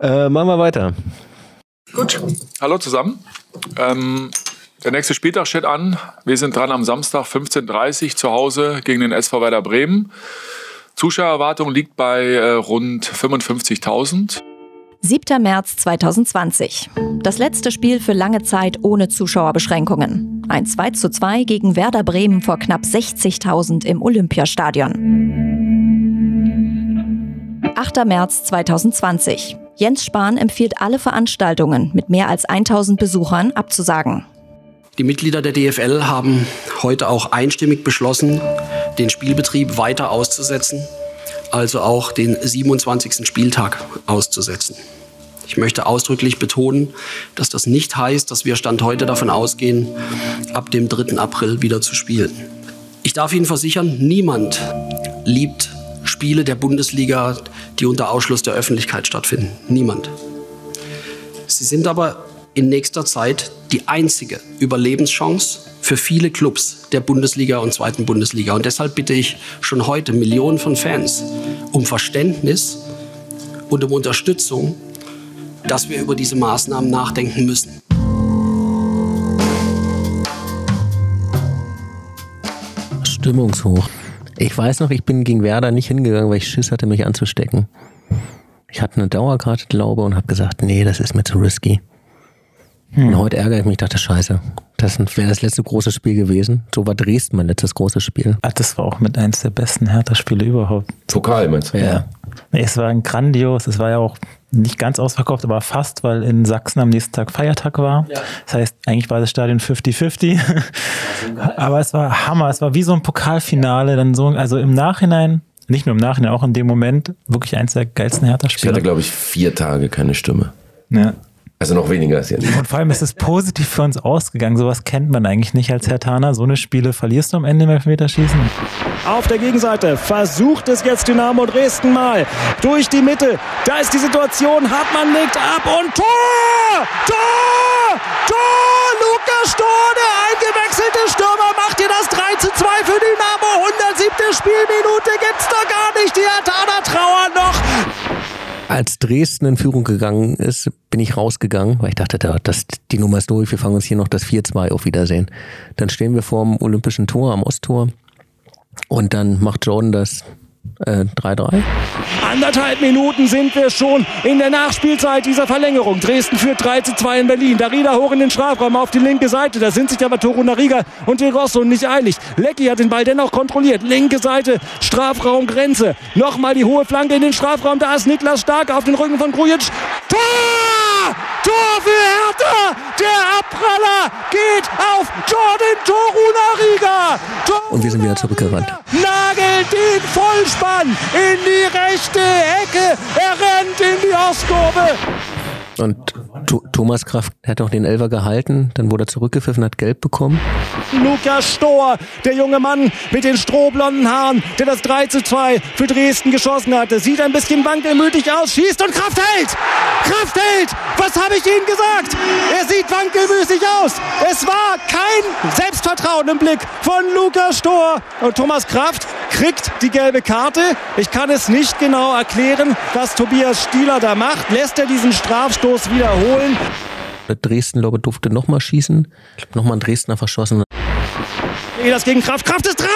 Äh, machen wir weiter. Gut. Hallo zusammen. Ähm, der nächste Spieltag steht an. Wir sind dran am Samstag 15.30 Uhr zu Hause gegen den SV Werder Bremen. Zuschauererwartung liegt bei äh, rund 55.000. 7. März 2020. Das letzte Spiel für lange Zeit ohne Zuschauerbeschränkungen. Ein 2 zu 2 gegen Werder Bremen vor knapp 60.000 im Olympiastadion. 8. März 2020. Jens Spahn empfiehlt alle Veranstaltungen mit mehr als 1000 Besuchern abzusagen. Die Mitglieder der DFL haben heute auch einstimmig beschlossen, den Spielbetrieb weiter auszusetzen, also auch den 27. Spieltag auszusetzen. Ich möchte ausdrücklich betonen, dass das nicht heißt, dass wir Stand heute davon ausgehen, ab dem 3. April wieder zu spielen. Ich darf Ihnen versichern, niemand liebt Spiele der Bundesliga, die unter Ausschluss der Öffentlichkeit stattfinden. Niemand. Sie sind aber in nächster Zeit die einzige Überlebenschance für viele Clubs der Bundesliga und zweiten Bundesliga. Und deshalb bitte ich schon heute Millionen von Fans um Verständnis und um Unterstützung, dass wir über diese Maßnahmen nachdenken müssen. Stimmungshoch. Ich weiß noch, ich bin gegen Werder nicht hingegangen, weil ich Schiss hatte, mich anzustecken. Ich hatte eine Dauerkarte, glaube und habe gesagt, nee, das ist mir zu risky. Hm. Und heute ärgere ich mich, dachte, scheiße, das wäre das letzte große Spiel gewesen. So war Dresden mein letztes großes Spiel. Ach, das war auch mit eins der besten Hertha-Spiele überhaupt. Pokal, meinst du? Ja. Nee, es war ein grandios, es war ja auch nicht ganz ausverkauft, aber fast, weil in Sachsen am nächsten Tag Feiertag war. Ja. Das heißt, eigentlich war das Stadion 50-50. aber es war Hammer, es war wie so ein Pokalfinale, dann so, also im Nachhinein, nicht nur im Nachhinein, auch in dem Moment, wirklich eins der geilsten Hertha-Spiele. Ich hatte, glaube ich, vier Tage keine Stimme. Ja. Also noch weniger als jetzt. Und vor allem ist es positiv für uns ausgegangen. Sowas kennt man eigentlich nicht als Herr Taner. So eine Spiele verlierst du am Ende im Elfmeterschießen. Auf der Gegenseite versucht es jetzt Dynamo Dresden mal. Durch die Mitte. Da ist die Situation. Hartmann legt ab und Tor! Tor! Tor! Lukas Stor, der eingewechselte Stürmer, macht hier das 3 zu 2 für Dynamo. 107. Spielminute gibt's doch gar nicht. Die Herr Taner trauern noch als Dresden in Führung gegangen ist, bin ich rausgegangen, weil ich dachte, das, die Nummer ist durch, wir fangen uns hier noch das 4-2 auf Wiedersehen. Dann stehen wir vor dem Olympischen Tor am Osttor und dann macht Jordan das 3-3. Äh, Anderthalb Minuten sind wir schon in der Nachspielzeit dieser Verlängerung. Dresden führt 3 zu 2 in Berlin. Darida hoch in den Strafraum auf die linke Seite. Da sind sich aber Torunariga und De Rosso nicht einig. Lecky hat den Ball dennoch kontrolliert. Linke Seite, Strafraumgrenze. Nochmal die hohe Flanke in den Strafraum. Da ist Niklas Stark auf den Rücken von Grujic. Tor! Tor für Hertha! Der Abpraller geht auf Jordan Torunariga! Torunariga und wir sind wieder zurückgerannt. Nagelt den Vollspann in die rechte Ecke. Er rennt in die Ostkurve. Und Thomas Kraft hat auch den Elfer gehalten, dann wurde er zurückgepfiffen, hat gelb bekommen. Lukas Stohr, der junge Mann mit den strohblonden Haaren, der das 3 zu 2 für Dresden geschossen hatte, sieht ein bisschen wankelmütig aus, schießt und Kraft hält! Kraft hält! Was habe ich Ihnen gesagt? Er sieht wankelmütig aus. Es war kein Selbstvertrauen im Blick von Lukas Stohr. Und Thomas Kraft kriegt die gelbe Karte. Ich kann es nicht genau erklären, was Tobias Stieler da macht. Lässt er diesen Strafstoß wiederholen? Dresden, glaube ich, durfte nochmal schießen. Ich glaube, nochmal ein Dresdner verschossen. Das gegen Kraft. Kraft ist dran!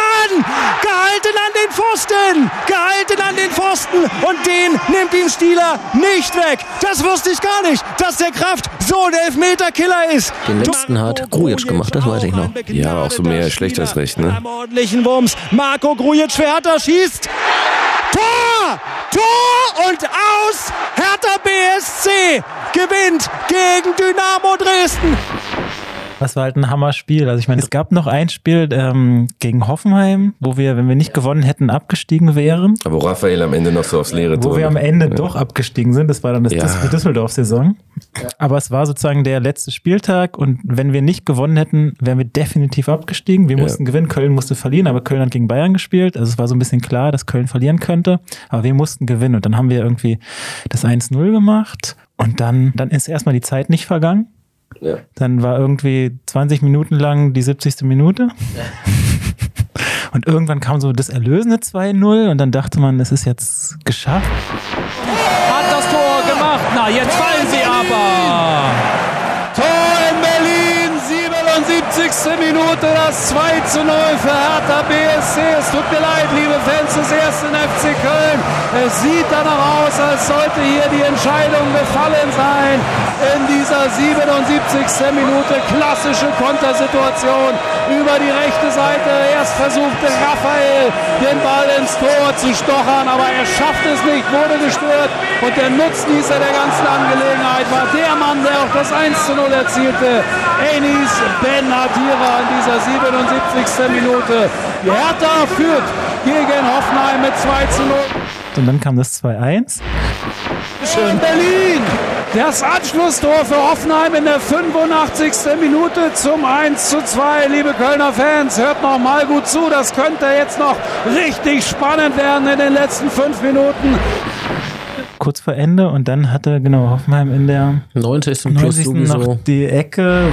Gehalten an den Pfosten! Gehalten an den Pfosten! Und den nimmt ihm Stieler nicht weg. Das wusste ich gar nicht, dass der Kraft so ein Elfmeter-Killer ist. Den letzten hat Grujic gemacht, das weiß ich noch. Ja, auch so mehr schlecht als recht, ne? ordentlichen Wumms. Marco Grujic für Hertha schießt. Tor! Tor und aus! Hertha BSC gewinnt gegen Dynamo Dresden. Das war halt ein Hammer-Spiel. Also ich meine, es gab noch ein Spiel ähm, gegen Hoffenheim, wo wir, wenn wir nicht gewonnen hätten, abgestiegen wären. Aber wo Raphael am Ende noch so aufs leere Tor. Wo wir am Ende ja. doch abgestiegen sind. Das war dann das ja. Düsseldorf-Saison. Aber es war sozusagen der letzte Spieltag und wenn wir nicht gewonnen hätten, wären wir definitiv abgestiegen. Wir ja. mussten gewinnen, Köln musste verlieren, aber Köln hat gegen Bayern gespielt. Also es war so ein bisschen klar, dass Köln verlieren könnte. Aber wir mussten gewinnen und dann haben wir irgendwie das 1-0 gemacht und dann, dann ist erstmal die Zeit nicht vergangen. Ja. Dann war irgendwie 20 Minuten lang die 70. Minute. Und irgendwann kam so das erlösende 2-0 und dann dachte man, es ist jetzt geschafft. Hat das Tor gemacht Hoffner. Jetzt fallen sie 77. Minute, das 2 zu 0 für Hertha BSC. Es tut mir leid, liebe Fans des ersten FC Köln. Es sieht danach aus, als sollte hier die Entscheidung gefallen sein. In dieser 77. Minute klassische Kontersituation über die rechte Seite. Erst versuchte Raphael den Ball ins Tor zu stochern, aber er schafft es nicht, wurde gestört. Und der Nutznießer der ganzen Angelegenheit war der Mann, der auch das 1 zu 0 erzielte. Enis Ben Adira in dieser 77. Minute. Die Hertha führt gegen Hoffenheim mit 2 zu 0. Und dann kam das 2-1. Schön Berlin. Das Anschlusstor für Hoffenheim in der 85. Minute zum 1 zu 2. Liebe Kölner Fans, hört noch mal gut zu. Das könnte jetzt noch richtig spannend werden in den letzten fünf Minuten. Kurz vor Ende und dann hatte genau Hoffenheim in der 90. plus 90. sowieso. noch die Ecke.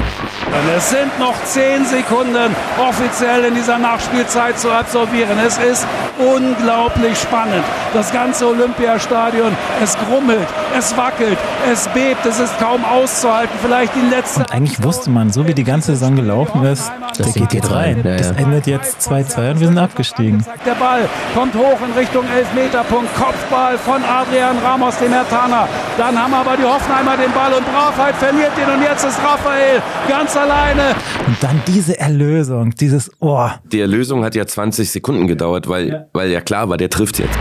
Es sind noch 10 Sekunden offiziell in dieser Nachspielzeit zu absolvieren. Es ist unglaublich spannend. Das ganze Olympiastadion, es grummelt, es wackelt, es bebt, es ist kaum auszuhalten. Vielleicht die letzte. Und eigentlich wusste man, so wie die ganze Saison gelaufen ist, der Ding geht jetzt rein. rein. Das endet jetzt 2-2 und wir sind abgestiegen. Der Ball kommt hoch in Richtung Elfmeterpunkt. Kopfball von Adrian Ramos, dem Hertaner. Dann haben aber die Hoffenheimer den Ball und Bravheit verliert ihn. Und jetzt ist Raphael ganz alleine. Und dann diese Erlösung, dieses Oh. Die Erlösung hat ja 20 Sekunden gedauert, weil, weil ja klar war, der trifft jetzt.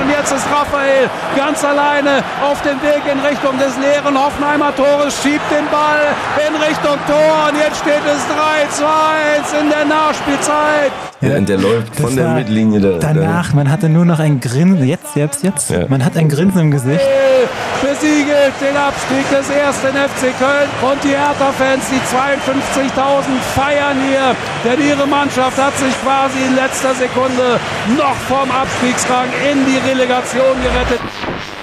Und jetzt ist Raphael ganz alleine auf dem Weg in Richtung des leeren Hoffenheimer Tores, schiebt den Ball in Richtung Tor und jetzt steht es 3 zu 1 in der Nachspielzeit. Ja, und der läuft Das von der Mittellinie da. Danach, man hatte nur noch ein Grinsen, jetzt, jetzt, jetzt. Ja. Man hat ein Grinsen im Gesicht. besiegelt den Abstieg des ersten FC Köln und die Hertha-Fans, die 52.000 feiern hier, denn ihre Mannschaft hat sich quasi in letzter Sekunde noch vom Abstiegsrang in die Relegation gerettet.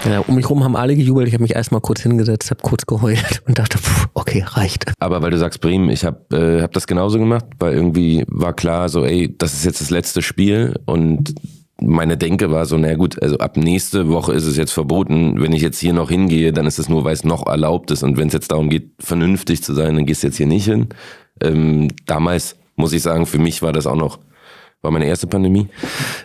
Ja, um mich rum haben alle gejubelt. Ich habe mich erstmal kurz hingesetzt, habe kurz geheult und dachte, pff, okay, reicht. Aber weil du sagst Bremen, ich habe äh, hab das genauso gemacht, weil irgendwie war klar, so ey, das ist jetzt das letzte Spiel und meine Denke war so, na gut, also ab nächste Woche ist es jetzt verboten. Wenn ich jetzt hier noch hingehe, dann ist es nur, weil es noch erlaubt ist. Und wenn es jetzt darum geht, vernünftig zu sein, dann gehst du jetzt hier nicht hin. Ähm, damals muss ich sagen, für mich war das auch noch, war meine erste Pandemie.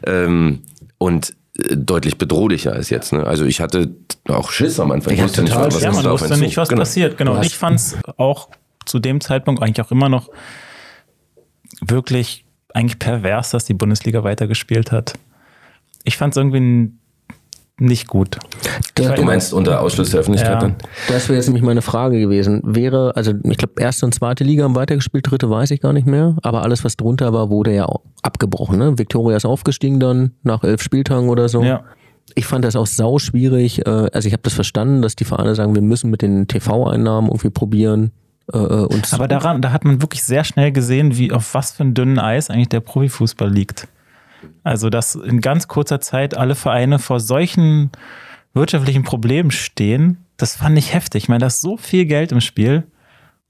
Ähm, und deutlich bedrohlicher als jetzt. Ne? Also ich hatte auch Schiss am Anfang. Ich Ja, wusste nicht, total. was Ja, ist man wusste nicht, was Genau. passiert. Genau. Und ich fand es auch zu dem Zeitpunkt eigentlich auch immer noch wirklich eigentlich pervers, dass die Bundesliga weitergespielt hat. Ich fand es irgendwie nicht gut. Das, Du meinst unter Ausschluss der Öffentlichkeit Ja. dann? das wäre jetzt nämlich meine Frage gewesen. Wäre, also ich glaube, erste und zweite Liga haben weitergespielt, dritte weiß ich gar nicht mehr, aber alles, was drunter war, wurde ja abgebrochen. Ne? Victoria ist aufgestiegen dann nach elf Spieltagen oder so. Ja. Ich fand das auch sau schwierig. äh, Also ich habe das verstanden, dass die Vereine sagen, wir müssen mit den TV-Einnahmen irgendwie probieren. äh, uns Aber daran, da hat man wirklich sehr schnell gesehen, wie auf was für ein dünnen Eis eigentlich der Profifußball liegt. Also, dass in ganz kurzer Zeit alle Vereine vor solchen wirtschaftlichen Problemen stehen, das fand ich heftig. Ich meine, da ist so viel Geld im Spiel.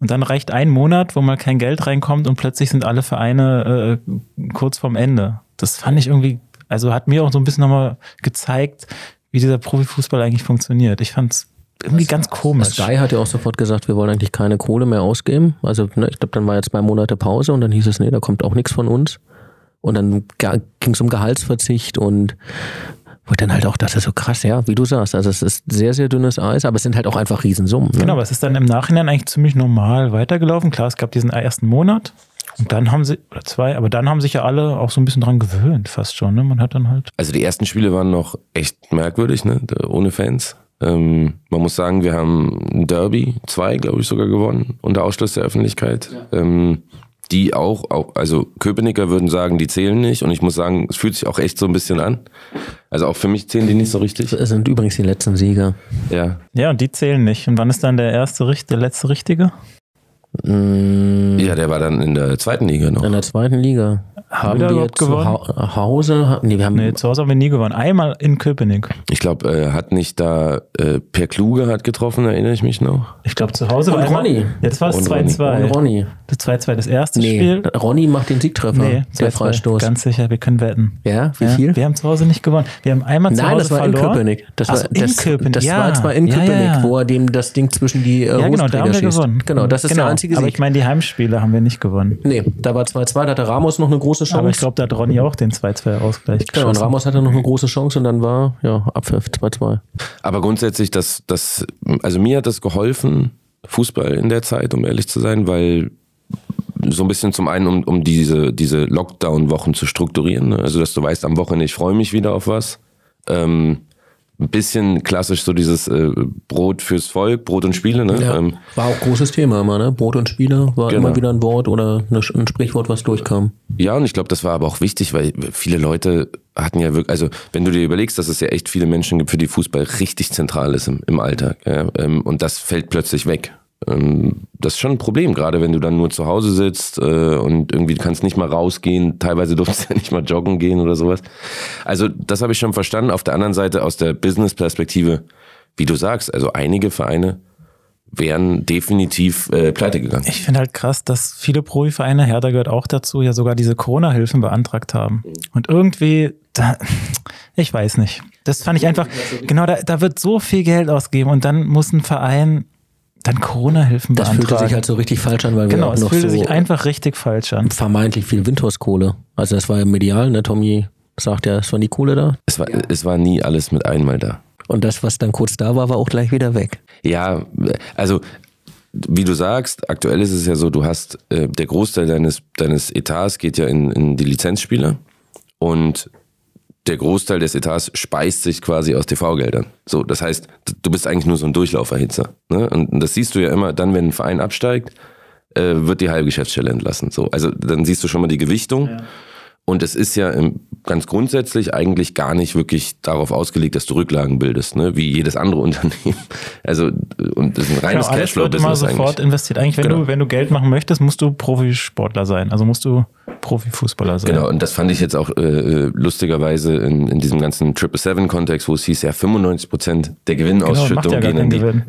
Und dann reicht ein Monat, wo mal kein Geld reinkommt und plötzlich sind alle Vereine äh, kurz vorm Ende. Das fand ich irgendwie, also hat mir auch so ein bisschen nochmal gezeigt, wie dieser Profifußball eigentlich funktioniert. Ich fand es irgendwie ganz komisch. Sky hat ja auch sofort gesagt, wir wollen eigentlich keine Kohle mehr ausgeben. Also ne, ich glaube, dann war jetzt zwei Monate Pause und dann hieß es, nee, da kommt auch nichts von uns. Und dann ging es um Gehaltsverzicht und wo dann halt auch, das ist so krass, ja, wie du sagst. Also es ist sehr, sehr dünnes Eis, aber es sind halt auch einfach Riesensummen. Ne? Genau, aber es ist dann im Nachhinein eigentlich ziemlich normal weitergelaufen. Klar, es gab diesen ersten Monat und dann haben sie, oder zwei, aber dann haben sich ja alle auch so ein bisschen dran gewöhnt, fast schon. Ne? Man hat dann halt. Also die ersten Spiele waren noch echt merkwürdig, ne? ohne Fans. Ähm, man muss sagen, wir haben ein Derby, zwei, glaube ich, sogar gewonnen, unter Ausschluss der Öffentlichkeit. Ähm, die auch, auch, also Köpenicker würden sagen, die zählen nicht. Und ich muss sagen, es fühlt sich auch echt so ein bisschen an. Also auch für mich zählen die nicht so richtig. Das sind übrigens die letzten Sieger. Ja. Ja, und die zählen nicht. Und wann ist dann der erste, Richt- der letzte Richtige? Mm, Ja, der war dann in der zweiten Liga noch. in der zweiten Liga. haben wir zu ha Hause, nee, wir haben nee, zu Hause haben wir nie gewonnen. Einmal in Köpenick. Ich glaube, äh, hat nicht da äh, Per Kluge hat getroffen, erinnere ich mich noch. Ich glaube, zu Hause war Ronny. Jetzt war es 2-2. Und Ronny. Das 2-2 das erste nee, Spiel. Ronny macht den Siegtreffer. Nee, der Freistoß. Ganz sicher, wir können wetten. Ja, wie viel? Wir haben zu Hause nicht gewonnen. Wir haben einmal zu Nein, Hause das war verloren. in Köpenick. Das war, in das, Köpenick. Das ja. war zwar in Köpenick, ja, ja. wo er dem das Ding zwischen die äh, Ja, genau, da haben wir schießt. gewonnen. Genau, das ist genau. der einzige Sieg. Aber ich meine, die Heimspiele haben wir nicht gewonnen. Nee, da war 2-2, da hatte Ramos noch eine große Chance. Aber ich glaube, da hat Ronny auch den 2-2-Ausgleich Genau, und Ramos hatte noch eine große Chance und dann war, ja, Abpfiff 2-2. Aber grundsätzlich, das, das, also mir hat das geholfen, Fußball in der Zeit, um ehrlich zu sein, weil so ein bisschen zum einen, um, um diese, diese Lockdown-Wochen zu strukturieren. Ne? Also, dass du weißt, am Wochenende, ich freue mich wieder auf was. Ähm, ein bisschen klassisch so dieses äh, Brot fürs Volk, Brot und Spiele. Ne? Ja, ähm, war auch großes Thema immer, ne? Brot und Spiele war Genau. immer wieder ein Wort oder eine, ein Sprichwort, was durchkam. Ja, und ich glaube, das war aber auch wichtig, weil viele Leute hatten ja wirklich, also wenn du dir überlegst, dass es ja echt viele Menschen gibt, für die Fußball richtig zentral ist im, im Alltag. Ja, ähm, und das fällt plötzlich weg. Ähm, das ist schon ein Problem, gerade wenn du dann nur zu Hause sitzt äh, und irgendwie du kannst nicht mal rausgehen. Teilweise durfst du ja nicht mal joggen gehen oder sowas. Also das habe ich schon verstanden. Auf der anderen Seite aus der Business-Perspektive, wie du sagst, also einige Vereine wären definitiv äh, pleite gegangen. Ich finde halt krass, dass viele Profivereine, Hertha gehört auch dazu, ja sogar diese Corona-Hilfen beantragt haben. Und irgendwie, da, ich weiß nicht. Das fand ich einfach, genau, da, da wird so viel Geld ausgegeben und dann muss ein Verein dann Corona-Hilfen Das beantragen. fühlte sich halt so richtig falsch an, weil wir genau, auch es noch fühlte so sich einfach richtig falsch an. vermeintlich viel Windhauskohle. Also das war ja medial, ne? Tommy sagt ja, es war nie Kohle da. Es war, es war nie alles mit einmal da. Und das, was dann kurz da war, war auch gleich wieder weg. Ja, also wie du sagst, aktuell ist es ja so, du hast äh, der Großteil deines, deines Etats geht ja in, in die Lizenzspiele und der Großteil des Etats speist sich quasi aus TV-Geldern. So, das heißt, du bist eigentlich nur so ein Durchlauferhitzer. Ne? Und das siehst du ja immer, dann, wenn ein Verein absteigt, äh, wird die halbe Geschäftsstelle entlassen. So, also dann siehst du schon mal die Gewichtung. Ja. Und es ist ja ganz grundsätzlich eigentlich gar nicht wirklich darauf ausgelegt, dass du Rücklagen bildest, ne? wie jedes andere Unternehmen. Also und das ist ein reines genau, alles wird immer sofort eigentlich. investiert. Eigentlich, wenn Genau. du wenn du Geld machen möchtest, musst du Profisportler sein. Also musst du Profifußballer sein. Genau, und das fand ich jetzt auch äh, lustigerweise in, in diesem ganzen Triple Seven Kontext, wo es hieß, ja 95 Prozent der Gewinnausschüttung Genau, gehen in die. keinen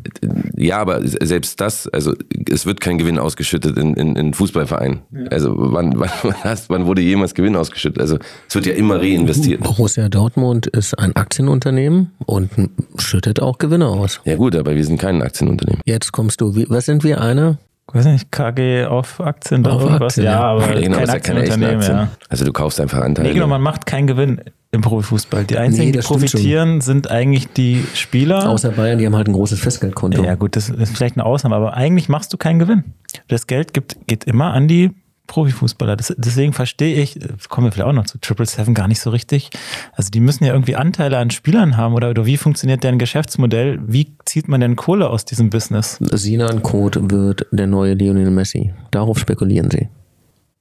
Ja, aber selbst das, also es wird kein Gewinn ausgeschüttet in, in, in Fußballvereinen. Also wann, wann, wann, hast, wann wurde jemals Gewinn ausgeschüttet? Also es wird ja immer reinvestiert. Borussia Dortmund ist ein Aktienunternehmen und schüttet auch Gewinne aus. Ja gut, aber wir sind kein Aktienunternehmen. Jetzt kommst du, wie, was sind wir, eine? Ich weiß nicht, KG auf Aktien oder irgendwas. Aktien, ja, ja. aber Ja, genau, kein das ist ja keine echten Aktienunternehmen, Aktien. ja. Also du kaufst einfach Anteile. Nee, genau, man macht keinen Gewinn im Profifußball. Die einzigen, Nee, die profitieren, sind eigentlich die Spieler. Außer Bayern, die haben halt ein großes Festgeldkonto. ja, gut, das ist vielleicht eine Ausnahme, aber eigentlich machst du keinen Gewinn. Das Geld gibt, geht immer an die Profifußballer. Das, deswegen verstehe ich, kommen wir vielleicht auch noch zu Triple Seven gar nicht so richtig. Also die müssen ja irgendwie Anteile an Spielern haben oder, oder wie funktioniert deren Geschäftsmodell? Wie zieht man denn Kohle aus diesem Business? Sinan Code wird der neue Lionel Messi. Darauf spekulieren sie.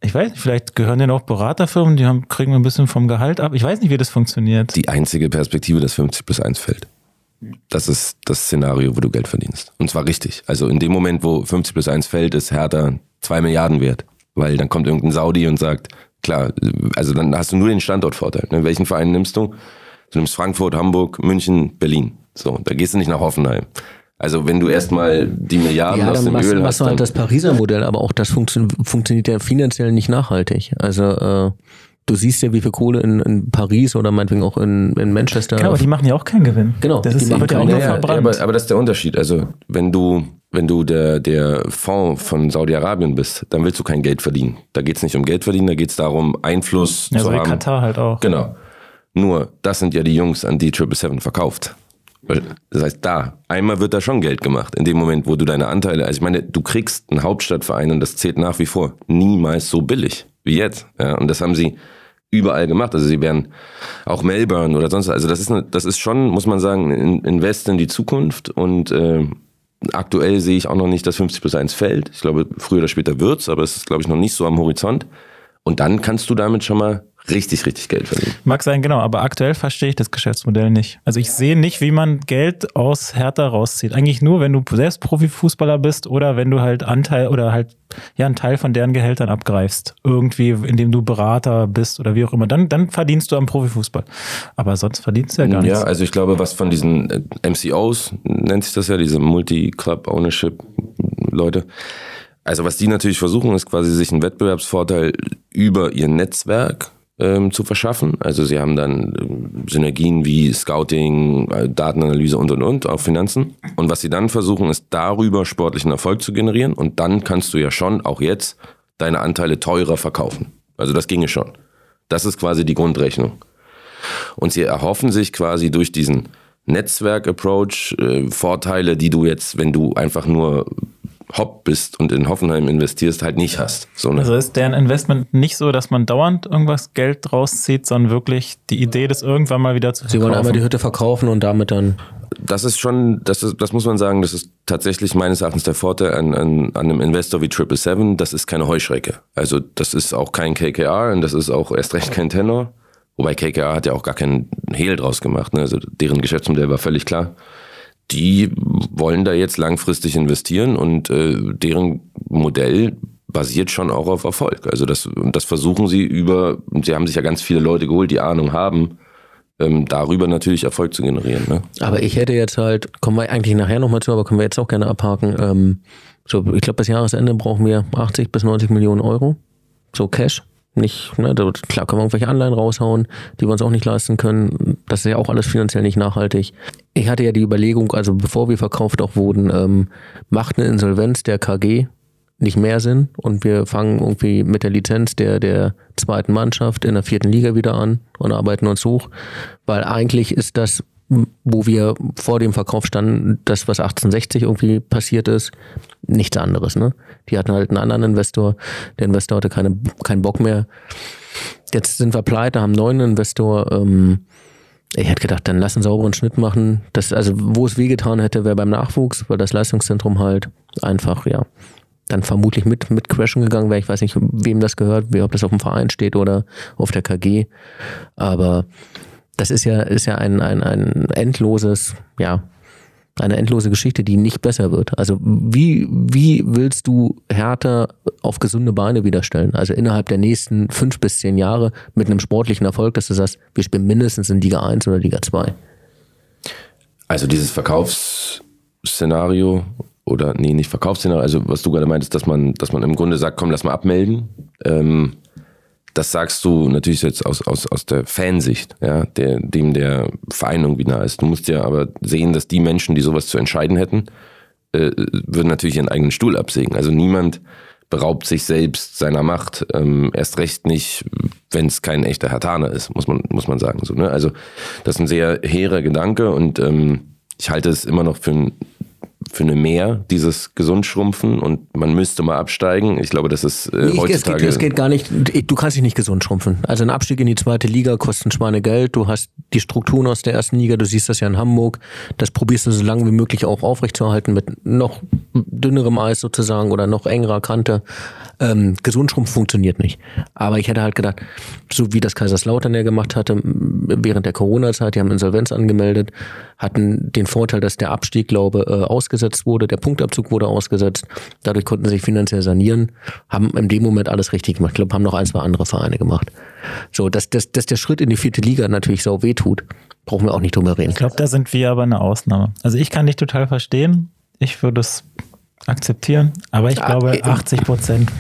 Ich weiß nicht, vielleicht gehören denen auch Beraterfirmen, die haben, kriegen ein bisschen vom Gehalt ab. Ich weiß nicht, wie das funktioniert. die einzige Perspektive, dass 50 plus 1 fällt. Das ist das Szenario, wo du Geld verdienst. Und zwar richtig. Also in dem Moment, wo 50 plus 1 fällt, ist Hertha 2 Milliarden wert. Weil dann kommt irgendein Saudi und sagt, klar, also dann hast du nur den Standortvorteil. Ne? Welchen Verein nimmst du? Du nimmst Frankfurt, Hamburg, München, Berlin. So, da gehst du nicht nach Hoffenheim. Also wenn du erstmal die Milliarden Ja, aus dem machst, Öl machst hast, du dann, halt das Pariser Modell, aber auch das funktio funktioniert ja finanziell nicht nachhaltig. Also äh, du siehst ja, wie viel Kohle in, in Paris oder meinetwegen auch in, in Manchester. Genau, aber die machen ja auch keinen Gewinn. Genau, das die ist, wird ja auch nur Gewinn. Ja, ja, verbrannt. aber, aber das ist der Unterschied. Also wenn du, wenn du der, der Fonds von Saudi-Arabien bist, dann willst du kein Geld verdienen. Da geht's nicht um Geld verdienen, da geht's darum, Einfluss ja, zu so wie haben. Katar halt auch. Genau. Nur, das sind ja die Jungs, an die Triple Seven verkauft. Das heißt, da, einmal wird da schon Geld gemacht, in dem Moment, wo du deine Anteile, also ich meine, du kriegst einen Hauptstadtverein und das zählt nach wie vor niemals so billig wie jetzt. Ja, und das haben sie überall gemacht. Also sie werden auch Melbourne oder sonst, also das ist, eine, das ist schon, muss man sagen, ein Invest in die Zukunft und äh, aktuell sehe ich auch noch nicht, dass 50 plus 1 fällt. Ich glaube, früher oder später wird's, aber es ist, glaube ich, noch nicht so am Horizont. Und dann kannst du damit schon mal richtig, richtig Geld verdienen. Mag sein, genau, aber aktuell verstehe ich das Geschäftsmodell nicht. Also ich sehe nicht, wie man Geld aus Hertha rauszieht. Eigentlich nur, wenn du selbst Profifußballer bist oder wenn du halt Anteil oder halt ja einen Teil von deren Gehältern abgreifst. Irgendwie, indem du Berater bist oder wie auch immer. Dann, dann verdienst du am Profifußball. Aber sonst verdienst du ja gar nichts. Ja, also ich glaube, was von diesen äh, MCOs, nennt sich das ja, diese Multi-Club-Ownership-Leute, also was die natürlich versuchen, ist quasi sich einen Wettbewerbsvorteil über ihr Netzwerk ähm, zu verschaffen. Also sie haben dann äh, Synergien wie Scouting, äh, Datenanalyse und und und, auch Finanzen. Und was sie dann versuchen, ist darüber sportlichen Erfolg zu generieren. Und dann kannst du ja schon, auch jetzt, deine Anteile teurer verkaufen. Also das ginge schon. Das ist quasi die Grundrechnung. Und sie erhoffen sich quasi durch diesen Netzwerk-Approach äh, Vorteile, die du jetzt, wenn du einfach nur Hopp bist und in Hoffenheim investierst, halt nicht hast. So also ist deren Investment nicht so, dass man dauernd irgendwas Geld draus zieht, sondern wirklich die Idee, das irgendwann mal wieder zu verkaufen. Sie wollen einmal die Hütte verkaufen und damit dann. Das ist schon, das, ist, das muss man sagen, das ist tatsächlich meines Erachtens der Vorteil an, an, an einem Investor wie Triple Seven. Das ist keine Heuschrecke. Also das ist auch kein KKR und das ist auch erst recht kein Tenor. Wobei KKR hat ja auch gar keinen Hehl draus gemacht. Ne? Also deren Geschäftsmodell war völlig klar die wollen da jetzt langfristig investieren und äh, deren Modell basiert schon auch auf Erfolg. Also das, das versuchen sie über, sie haben sich ja ganz viele Leute geholt, die Ahnung haben, ähm, darüber natürlich Erfolg zu generieren. Ne? Aber ich hätte jetzt halt, kommen wir eigentlich nachher nochmal zu, aber können wir jetzt auch gerne abhaken. Ähm, so, ich glaube, bis Jahresende brauchen wir 80 bis 90 Millionen Euro. So Cash nicht, ne, klar können wir irgendwelche Anleihen raushauen, die wir uns auch nicht leisten können. Das ist ja auch alles finanziell nicht nachhaltig. Ich hatte ja die Überlegung, also bevor wir verkauft auch wurden, ähm, macht eine Insolvenz der KG nicht mehr Sinn und wir fangen irgendwie mit der Lizenz der, der zweiten Mannschaft in der vierten Liga wieder an und arbeiten uns hoch, weil eigentlich ist das wo wir vor dem Verkauf standen, das, was 1860 irgendwie passiert ist, nichts anderes. Ne? Die hatten halt einen anderen Investor. Der Investor hatte keine, keinen Bock mehr. Jetzt sind wir pleite, haben einen neuen Investor. Ähm, ich hätte gedacht, dann lass einen sauberen Schnitt machen. Das, also, wo es wehgetan hätte, wäre beim Nachwuchs, weil das Leistungszentrum halt einfach, ja, dann vermutlich mit, mit Crashen gegangen wäre. Ich weiß nicht, wem das gehört, ob das auf dem Verein steht oder auf der KG. Aber das ist ja, ist ja ein, ein, ein endloses, ja, eine endlose Geschichte, die nicht besser wird. Also wie, wie willst du Hertha auf gesunde Beine wiederstellen? Also innerhalb der nächsten fünf bis zehn Jahre mit einem sportlichen Erfolg, dass du sagst, wir spielen mindestens in Liga 1 oder Liga 2. Also dieses Verkaufsszenario oder nee, nicht Verkaufsszenario, also was du gerade meintest, dass man, dass man im Grunde sagt, komm, lass mal abmelden. Ähm, das sagst du natürlich jetzt aus, aus, aus der Fansicht, ja, der, dem der Verein irgendwie nah ist. Du musst ja aber sehen, dass die Menschen, die sowas zu entscheiden hätten, äh, würden natürlich ihren eigenen Stuhl absägen. Also niemand beraubt sich selbst seiner Macht. Ähm, erst recht nicht, wenn es kein echter Hertaner ist, muss man, muss man sagen. So, ne? Also das ist ein sehr hehrer Gedanke und ähm, ich halte es immer noch für ein für eine Mehr, dieses Gesundschrumpfen und man müsste mal absteigen. Ich glaube, das ist äh, heutzutage... Es geht, es geht gar nicht, du kannst dich nicht gesund schrumpfen. Also ein Abstieg in die zweite Liga kostet ein Schweine Geld, du hast die Strukturen aus der ersten Liga, du siehst das ja in Hamburg, das probierst du so lange wie möglich auch aufrechtzuerhalten mit noch dünnerem Eis sozusagen oder noch engerer Kante. Ähm, Gesundschrumpf funktioniert nicht. Aber ich hätte halt gedacht, so wie das Kaiserslautern ja gemacht hatte während der Corona-Zeit, die haben Insolvenz angemeldet, hatten den Vorteil, dass der Abstieg, glaube äh, ausgesetzt wurde, der Punktabzug wurde ausgesetzt. Dadurch konnten sie sich finanziell sanieren, haben in dem Moment alles richtig gemacht. Ich glaube, haben noch ein, zwei andere Vereine gemacht. So, dass, dass, dass der Schritt in die vierte Liga natürlich sau weh tut, brauchen wir auch nicht drüber reden. Ich glaube, da sind wir aber eine Ausnahme. Also ich kann dich total verstehen. Ich würde es akzeptieren. Aber ich glaube, 80 Prozent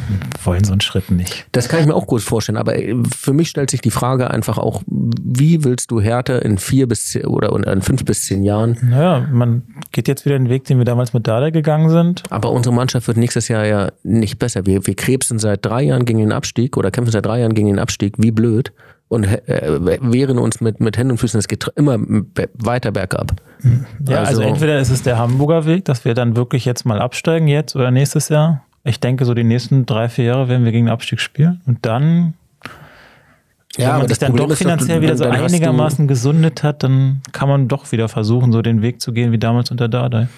wollen so einen Schritt nicht. Das kann ich mir auch gut vorstellen. Aber äh, für mich stellt sich die Frage einfach auch, wie willst du Härte in vier bis zehn, oder in fünf bis zehn Jahren? Naja, man geht jetzt wieder den Weg, den wir damals mit Dada gegangen sind. Aber unsere Mannschaft wird nächstes Jahr ja nicht besser. Wir, wir krebsen seit drei Jahren gegen den Abstieg oder kämpfen seit drei Jahren gegen den Abstieg. Wie blöd und äh, wehren uns mit, mit Händen und Füßen. Es geht immer weiter bergab. Ja, also, also entweder ist es der Hamburger Weg, dass wir dann wirklich jetzt mal absteigen, jetzt oder nächstes Jahr. Ich denke, so die nächsten drei, vier Jahre werden wir gegen den Abstieg spielen. Und dann, ja, wenn man sich dann Problem doch finanziell doch, wieder so einigermaßen gesundet hat, dann kann man doch wieder versuchen, so den Weg zu gehen wie damals unter Dardai.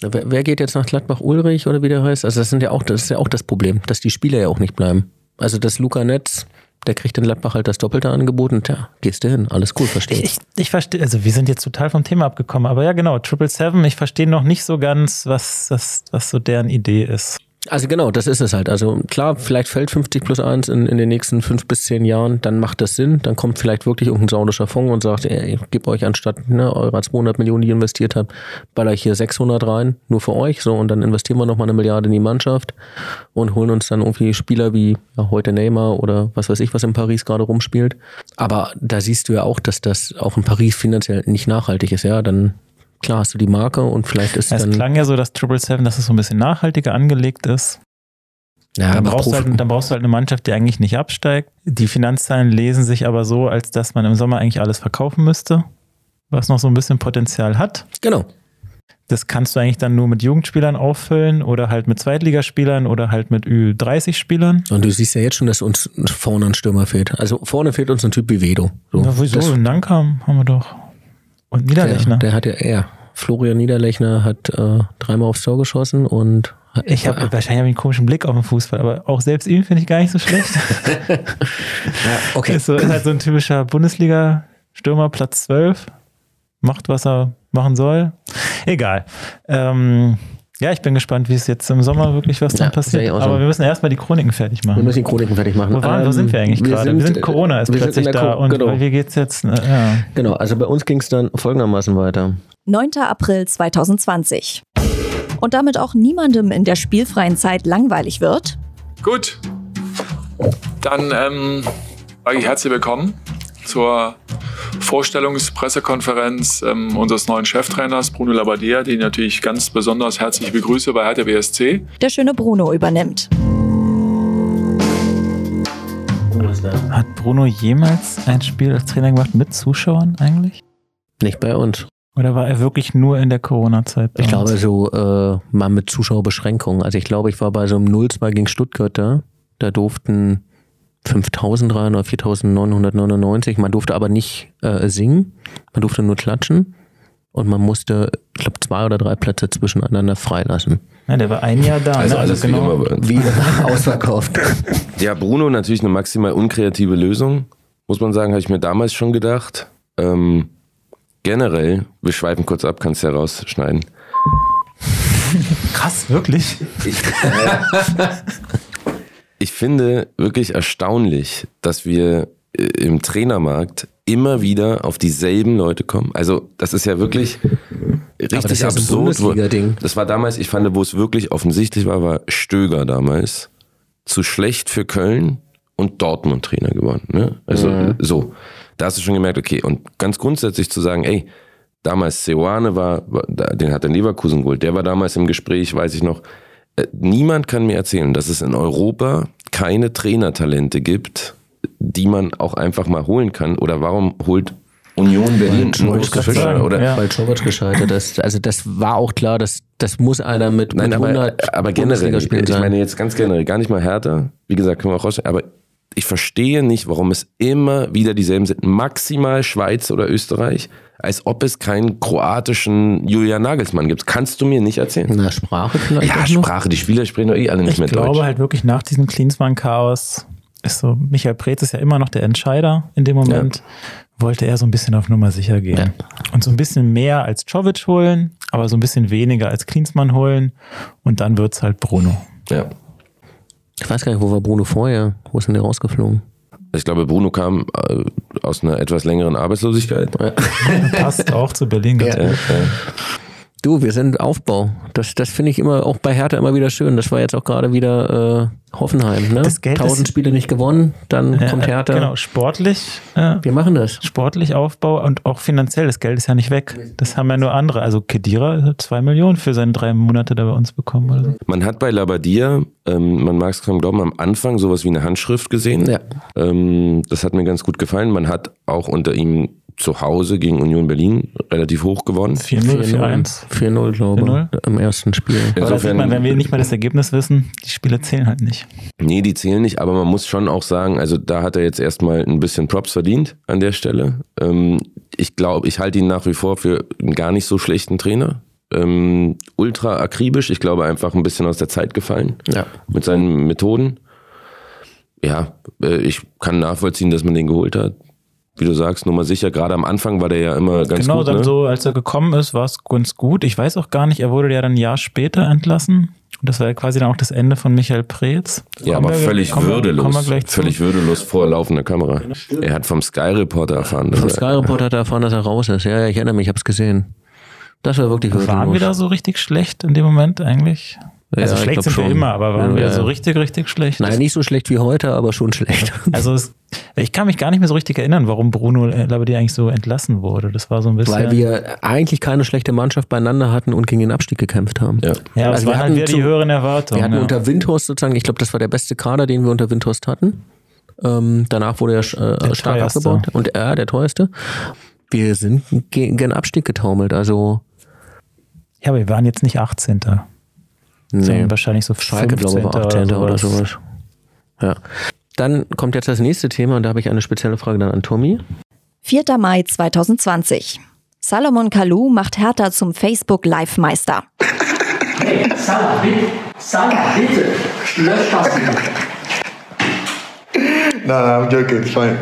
Wer, wer geht jetzt nach Gladbach-Ulrich oder wie der heißt? Also das sind ja auch, das ist ja auch das Problem, dass die Spieler ja auch nicht bleiben. Also das Luca Netz, der kriegt in Gladbach halt das Doppelte angeboten. Tja, gehst du hin, alles cool, verstehe ich. Ich, ich verstehe, also wir sind jetzt total vom Thema abgekommen, aber ja genau, Triple Seven, ich verstehe noch nicht so ganz, was, was, was so deren Idee ist. Also genau, das ist es halt. Also klar, vielleicht fällt 50 plus 1 in, in den nächsten fünf bis zehn Jahren, dann macht das Sinn. Dann kommt vielleicht wirklich irgendein saudischer Fonds und sagt, ey, ich gebe euch anstatt ne, eurer 200 Millionen, die ihr investiert habt, baller ich hier 600 rein, nur für euch. So und dann investieren wir nochmal eine Milliarde in die Mannschaft und holen uns dann irgendwie Spieler wie ja, heute Neymar oder was weiß ich, was in Paris gerade rumspielt. Aber da siehst du ja auch, dass das auch in Paris finanziell nicht nachhaltig ist. Ja, dann klar hast du die Marke und vielleicht ist es dann. Es klang ja so, dass Triple Seven, dass es so ein bisschen nachhaltiger angelegt ist. Ja, dann, brauchst du halt, dann brauchst du halt eine Mannschaft, die eigentlich nicht absteigt. Die Finanzzahlen lesen sich aber so, als dass man im Sommer eigentlich alles verkaufen müsste, was noch so ein bisschen Potenzial hat. Genau. Das kannst du eigentlich dann nur mit Jugendspielern auffüllen oder halt mit Zweitligaspielern oder halt mit Ü30-Spielern. Und du siehst ja jetzt schon, dass uns vorne ein Stürmer fehlt. Also vorne fehlt uns ein Typ wie Vedo. So, ja, wieso? Das, Nankam haben wir doch. Und Niederlechner. Der, der hat ja, eher. Florian Niederlechner hat äh, dreimal aufs Tor geschossen und ich habe wahrscheinlich hab einen komischen Blick auf den Fußball, aber auch selbst ihn finde ich gar nicht so schlecht. ja, okay. Ist, so, ist halt so ein typischer Bundesliga-Stürmer, Platz 12. Macht, was er machen soll. Egal. Ähm, ja, ich bin gespannt, wie es jetzt im Sommer wirklich was dann passiert. Aber wir müssen erstmal die Chroniken fertig machen. Wir müssen die Chroniken fertig machen. Wo, waren, ähm, wo sind wir eigentlich ähm, gerade? Wir sind Corona ist plötzlich da. und genau. wie geht's jetzt? Äh, ja. Genau, also bei uns ging es dann folgendermaßen weiter. 9. April 2020 und damit auch niemandem in der spielfreien Zeit langweilig wird? Gut, dann ähm, sage ich herzlich willkommen zur Vorstellungspressekonferenz ähm, unseres neuen Cheftrainers Bruno Labbadia, den ich natürlich ganz besonders herzlich begrüße bei Hertha BSC. Der schöne Bruno übernimmt. Hat Bruno jemals ein Spiel als Trainer gemacht mit Zuschauern eigentlich? Nicht bei uns. Oder war er wirklich nur in der Corona-Zeit? Ich glaube, so äh, mal mit Zuschauerbeschränkungen. Also ich glaube, ich war bei so einem 0-2 gegen Stuttgart da. Da durften 5300 oder 4999. Man durfte aber nicht äh, singen. Man durfte nur klatschen. Und man musste, ich glaube, zwei oder drei Plätze zwischeneinander freilassen. Ja, der war ein Jahr da. Also ne? alles also genau wie, wie ausverkauft. Ja, Bruno natürlich eine maximal unkreative Lösung, muss man sagen, habe ich mir damals schon gedacht. Ähm, generell, wir schweifen kurz ab, kannst du ja rausschneiden. Krass, wirklich? Ich, äh, ich finde wirklich erstaunlich, dass wir äh, im Trainermarkt immer wieder auf dieselben Leute kommen. Also das ist ja wirklich richtig das absurd. Wo, das war damals, ich fand, wo es wirklich offensichtlich war, war Stöger damals zu schlecht für Köln und Dortmund Trainer geworden. Ne? Also mhm. so da hast du schon gemerkt, okay, und ganz grundsätzlich zu sagen, ey, damals Seoane war, den hat der Leverkusen geholt, der war damals im Gespräch, weiß ich noch. Niemand kann mir erzählen, dass es in Europa keine Trainertalente gibt, die man auch einfach mal holen kann. Oder warum holt Union Berlin Fischer oder ja. weil Jovic gescheitert ist. Also das war auch klar, dass das muss einer mit, Nein, mit aber, 100 aber generell, ich meine jetzt ganz generell, gar nicht mal härter. Wie gesagt, können wir auch rausstellen, aber ich verstehe nicht, warum es immer wieder dieselben sind. Maximal Schweiz oder Österreich, als ob es keinen kroatischen Julian Nagelsmann gibt. Kannst du mir nicht erzählen? Na, Sprache vielleicht. Ja, Sprache. Die Spieler sprechen doch eh alle nicht ich mehr Deutsch. Ich glaube halt wirklich nach diesem Klinsmann-Chaos ist so, Michael Preetz ist ja immer noch der Entscheider in dem Moment. Ja. Wollte er so ein bisschen auf Nummer sicher gehen. Ja. Und so ein bisschen mehr als Czovic holen, aber so ein bisschen weniger als Klinsmann holen. Und dann wird es halt Bruno. Ja. Ich weiß gar nicht, wo war Bruno vorher? Wo ist denn der rausgeflogen? Ich glaube, Bruno kam äh, aus einer etwas längeren Arbeitslosigkeit. Ja. Passt auch zu Berlin. Ja. Ja, Du, wir sind Aufbau. Das, das finde ich immer auch bei Hertha immer wieder schön. Das war jetzt auch gerade wieder äh, Hoffenheim. Ne? Das Geld Tausend Spiele nicht gewonnen, dann ja, kommt Hertha. Genau, sportlich. Äh, wir machen das. Sportlich Aufbau und auch finanziell. Das Geld ist ja nicht weg. Das haben ja nur andere. Also Kedira hat zwei Millionen für seine drei Monate da bei uns bekommen. Oder so. Man hat bei Labadia, ähm, man mag es kaum glauben, am Anfang sowas wie eine Handschrift gesehen. Ja. Ähm, das hat mir ganz gut gefallen. Man hat auch unter ihm zu Hause gegen Union Berlin relativ hoch gewonnen. 4-0, 4-1. 4-0, glaube ich, im ersten Spiel. Insofern, man, wenn wir nicht mal das Ergebnis wissen, die Spiele zählen halt nicht. Nee, die zählen nicht, aber man muss schon auch sagen, also da hat er jetzt erstmal ein bisschen Props verdient an der Stelle. Ähm, ich glaube, ich halte ihn nach wie vor für einen gar nicht so schlechten Trainer. Ähm, ultra akribisch, ich glaube einfach ein bisschen aus der Zeit gefallen. Ja. Mit seinen Methoden ja, äh, ich kann nachvollziehen, dass man den geholt hat. Wie du sagst, nur mal sicher, gerade am Anfang war der ja immer ganz genau, gut. Genau, dann ne? so, als er gekommen ist, war es ganz gut. Ich weiß auch gar nicht, er wurde ja dann ein Jahr später entlassen. Und das war ja quasi dann auch das Ende von Michael Preetz. Ja, aber völlig kommen wir- würdelos. kommen wir zu. völlig würdelos vor laufender Kamera. Er hat vom Sky Reporter erfahren. dass Vom er- Sky Reporter hat er erfahren, dass er raus ist. Ja, ja, ich erinnere mich, ich habe es gesehen. Das war wirklich Waren würdelos. wir da so richtig schlecht in dem Moment eigentlich? Also Ja, schlecht sind wir schon. immer, aber waren Ja, wir ja. so richtig, richtig schlecht? Nein, nicht so schlecht wie heute, aber schon schlecht. Also es, ich kann mich gar nicht mehr so richtig erinnern, warum Bruno Labbadia eigentlich so entlassen wurde. Das war so ein bisschen. Weil wir eigentlich keine schlechte Mannschaft beieinander hatten und gegen den Abstieg gekämpft haben. Ja. ja, aber also wir halt hatten die zu- höheren Erwartungen. Wir hatten ja. unter Windhorst sozusagen, ich glaube, das war der beste Kader, den wir unter Windhorst hatten. Ähm, danach wurde er äh, stark teuerste. abgebaut. Und er, der teuerste. Wir sind gegen den Abstieg getaumelt. Also, ja, aber wir waren jetzt nicht 18. nee. Sondern wahrscheinlich so Schalke, glaube ich, war 18. oder sowas. Ja. Dann kommt jetzt das nächste Thema und da habe ich eine spezielle Frage dann an Tommy. 4. Mai 2020. Salomon Kalou macht Hertha zum Facebook-Live-Meister. Hey, Salah, bitte, Salah, bitte, lösch das bitte. No, no, I'm joking. It's fine.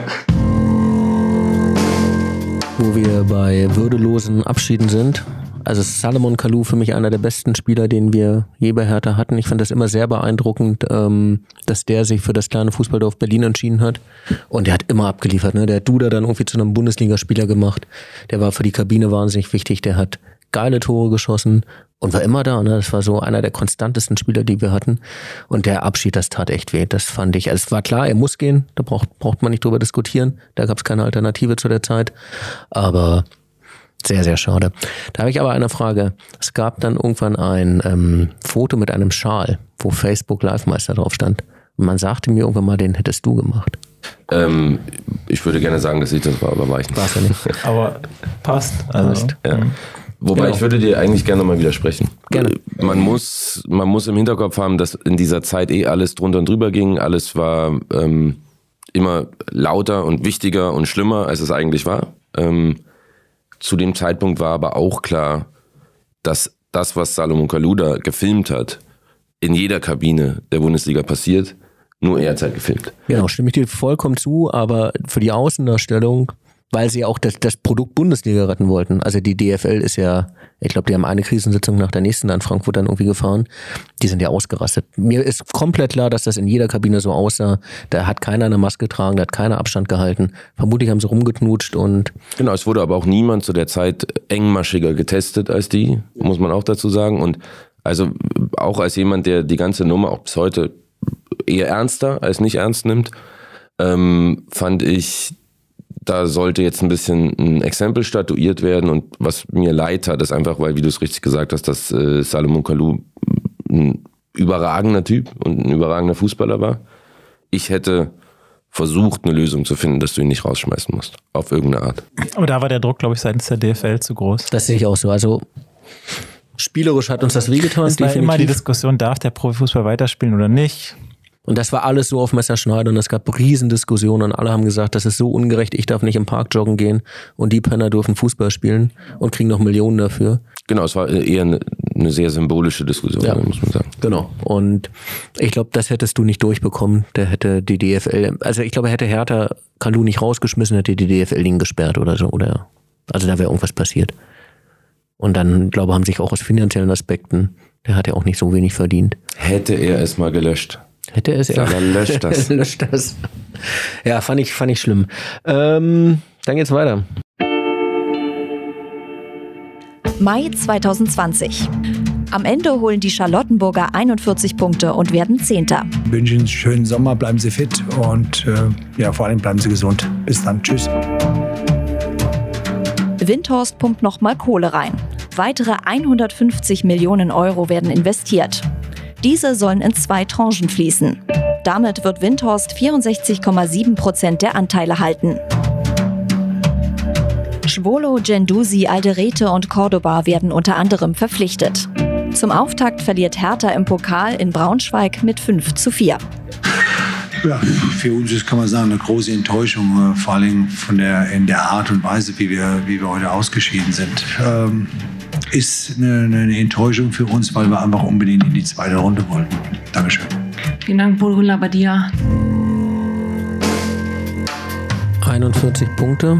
wo wir bei würdelosen Abschieden sind. Also Salomon Kalou für mich einer der besten Spieler, den wir je bei Hertha hatten. Ich fand das immer sehr beeindruckend, ähm, dass der sich für das kleine Fußballdorf Berlin entschieden hat. Und der hat immer abgeliefert. Ne? Der hat Duda dann irgendwie zu einem Bundesligaspieler gemacht. Der war für die Kabine wahnsinnig wichtig. Der hat geile Tore geschossen und war immer da. Ne? Das war so einer der konstantesten Spieler, die wir hatten. Und der Abschied, das tat echt weh. Das fand ich. Also es war klar, er muss gehen. Da braucht, braucht man nicht drüber diskutieren. Da gab es keine Alternative zu der Zeit. Aber sehr, sehr schade. Da habe ich aber eine Frage. Es gab dann irgendwann ein ähm, Foto mit einem Schal, wo Facebook Live-Meister drauf stand. Und man sagte mir irgendwann mal, den hättest du gemacht. Ähm, ich würde gerne sagen, dass ich das war, aber war ich nicht. War's ja nicht. Aber passt. Also, Ja. Wobei Genau. ich würde dir eigentlich gerne nochmal widersprechen. Gerne. Man muss, man muss im Hinterkopf haben, dass in dieser Zeit eh alles drunter und drüber ging. Alles war ähm, immer lauter und wichtiger und schlimmer, als es eigentlich war. Ähm, zu dem Zeitpunkt war aber auch klar, dass das, was Salomon Kaluda gefilmt hat, in jeder Kabine der Bundesliga passiert. Nur er hat halt gefilmt. Genau, stimme ich dir vollkommen zu, aber für die Außendarstellung, weil sie auch das, das Produkt Bundesliga retten wollten. Also die DFL ist ja, ich glaube, die haben eine Krisensitzung nach der nächsten an Frankfurt dann irgendwie gefahren. Die sind ja ausgerastet. Mir ist komplett klar, dass das in jeder Kabine so aussah. Da hat keiner eine Maske getragen, da hat keiner Abstand gehalten. Vermutlich haben sie rumgeknutscht und Genau, es wurde aber auch niemand zu der Zeit engmaschiger getestet als die, muss man auch dazu sagen. Und also auch als jemand, der die ganze Nummer auch bis heute eher ernster als nicht ernst nimmt, ähm, fand ich, da sollte jetzt ein bisschen ein Exempel statuiert werden. Und was mir leid hat, ist einfach, weil, wie du es richtig gesagt hast, dass äh, Salomon Kalou ein überragender Typ und ein überragender Fußballer war. Ich hätte versucht, eine Lösung zu finden, dass du ihn nicht rausschmeißen musst. Auf irgendeine Art. Aber da war der Druck, glaube ich, seitens der DFL zu groß. das sehe ich auch so. Also spielerisch hat uns das wehgetan, Es war immer die definitiv. Diskussion, darf der Profifußball weiterspielen oder nicht? Und das war alles so auf Messerschneide und es gab Riesendiskussionen und alle haben gesagt, das ist so ungerecht, ich darf nicht im Park joggen gehen und die Penner dürfen Fußball spielen und kriegen noch Millionen dafür. Genau, es war eher eine, eine sehr symbolische Diskussion, Ja. muss man sagen. Genau. Und ich glaube, das hättest du nicht durchbekommen. Der hätte die DFL, also ich glaube, hätte Hertha Kalu nicht rausgeschmissen, hätte die DFL ihn gesperrt oder so. Oder also da wäre irgendwas passiert. Und dann, glaube haben sich auch aus finanziellen Aspekten, der hat ja auch nicht so wenig verdient. Hätte er es mal gelöscht. Hätte er es Sag mal, löscht das. löscht das. Ja, fand ich, fand ich schlimm. Ähm, dann geht's weiter. Mai 2020. Am Ende holen die Charlottenburger 41 Punkte und werden Zehnter. Ich wünsche Ihnen einen schönen Sommer, bleiben Sie fit und äh, ja, vor allem bleiben Sie gesund. Bis dann, tschüss. Windhorst pumpt nochmal Kohle rein. Weitere 150 Millionen Euro werden investiert. Diese sollen in zwei Tranchen fließen. Damit wird Windhorst 64,7 Prozent der Anteile halten. Schwolo, Gendusi, Alderete und Cordoba werden unter anderem verpflichtet. Zum Auftakt verliert Hertha im Pokal in Braunschweig mit 5 zu 4. Ja, für uns ist, kann man sagen, eine große Enttäuschung, äh, vor allem von der, in der Art und Weise, wie wir, wie wir heute ausgeschieden sind. Ähm, ist eine, eine Enttäuschung für uns, weil wir einfach unbedingt in die zweite Runde wollten. Dankeschön. Vielen Dank, Bruno Labbadia. 41 Punkte.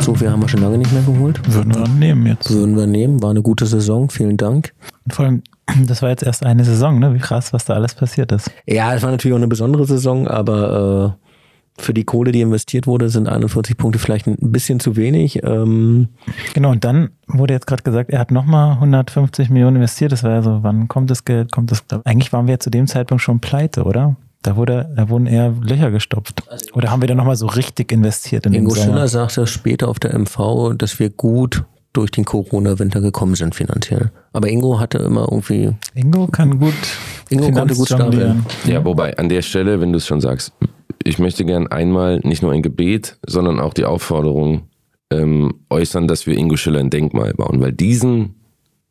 So viel haben wir schon lange nicht mehr geholt. Würden wir nehmen jetzt. Würden wir nehmen. War eine gute Saison. Vielen Dank. Und vor allem, das war jetzt erst eine Saison, ne? Wie krass, was da alles passiert ist. Ja, es war natürlich auch eine besondere Saison, aber äh, für die Kohle, die investiert wurde, sind 41 Punkte vielleicht ein bisschen zu wenig. Ähm, genau, und dann wurde jetzt gerade gesagt, er hat nochmal 150 Millionen investiert. Das war ja so, wann kommt das Geld? Kommt das? Eigentlich waren wir ja zu dem Zeitpunkt schon pleite, oder? Da, wurde, da wurden eher Löcher gestopft. Oder haben wir da nochmal so richtig investiert in Ingo den Sommer? Schiller sagte später auf der MV, dass wir gut durch den Corona-Winter gekommen sind finanziell. Aber Ingo hatte immer irgendwie. Ingo kann gut. Ingo konnte gut stapeln. Ja, wobei an der Stelle, wenn du es schon sagst, ich möchte gern einmal nicht nur ein Gebet, sondern auch die Aufforderung ähm, äußern, dass wir Ingo Schiller ein Denkmal bauen, weil diesen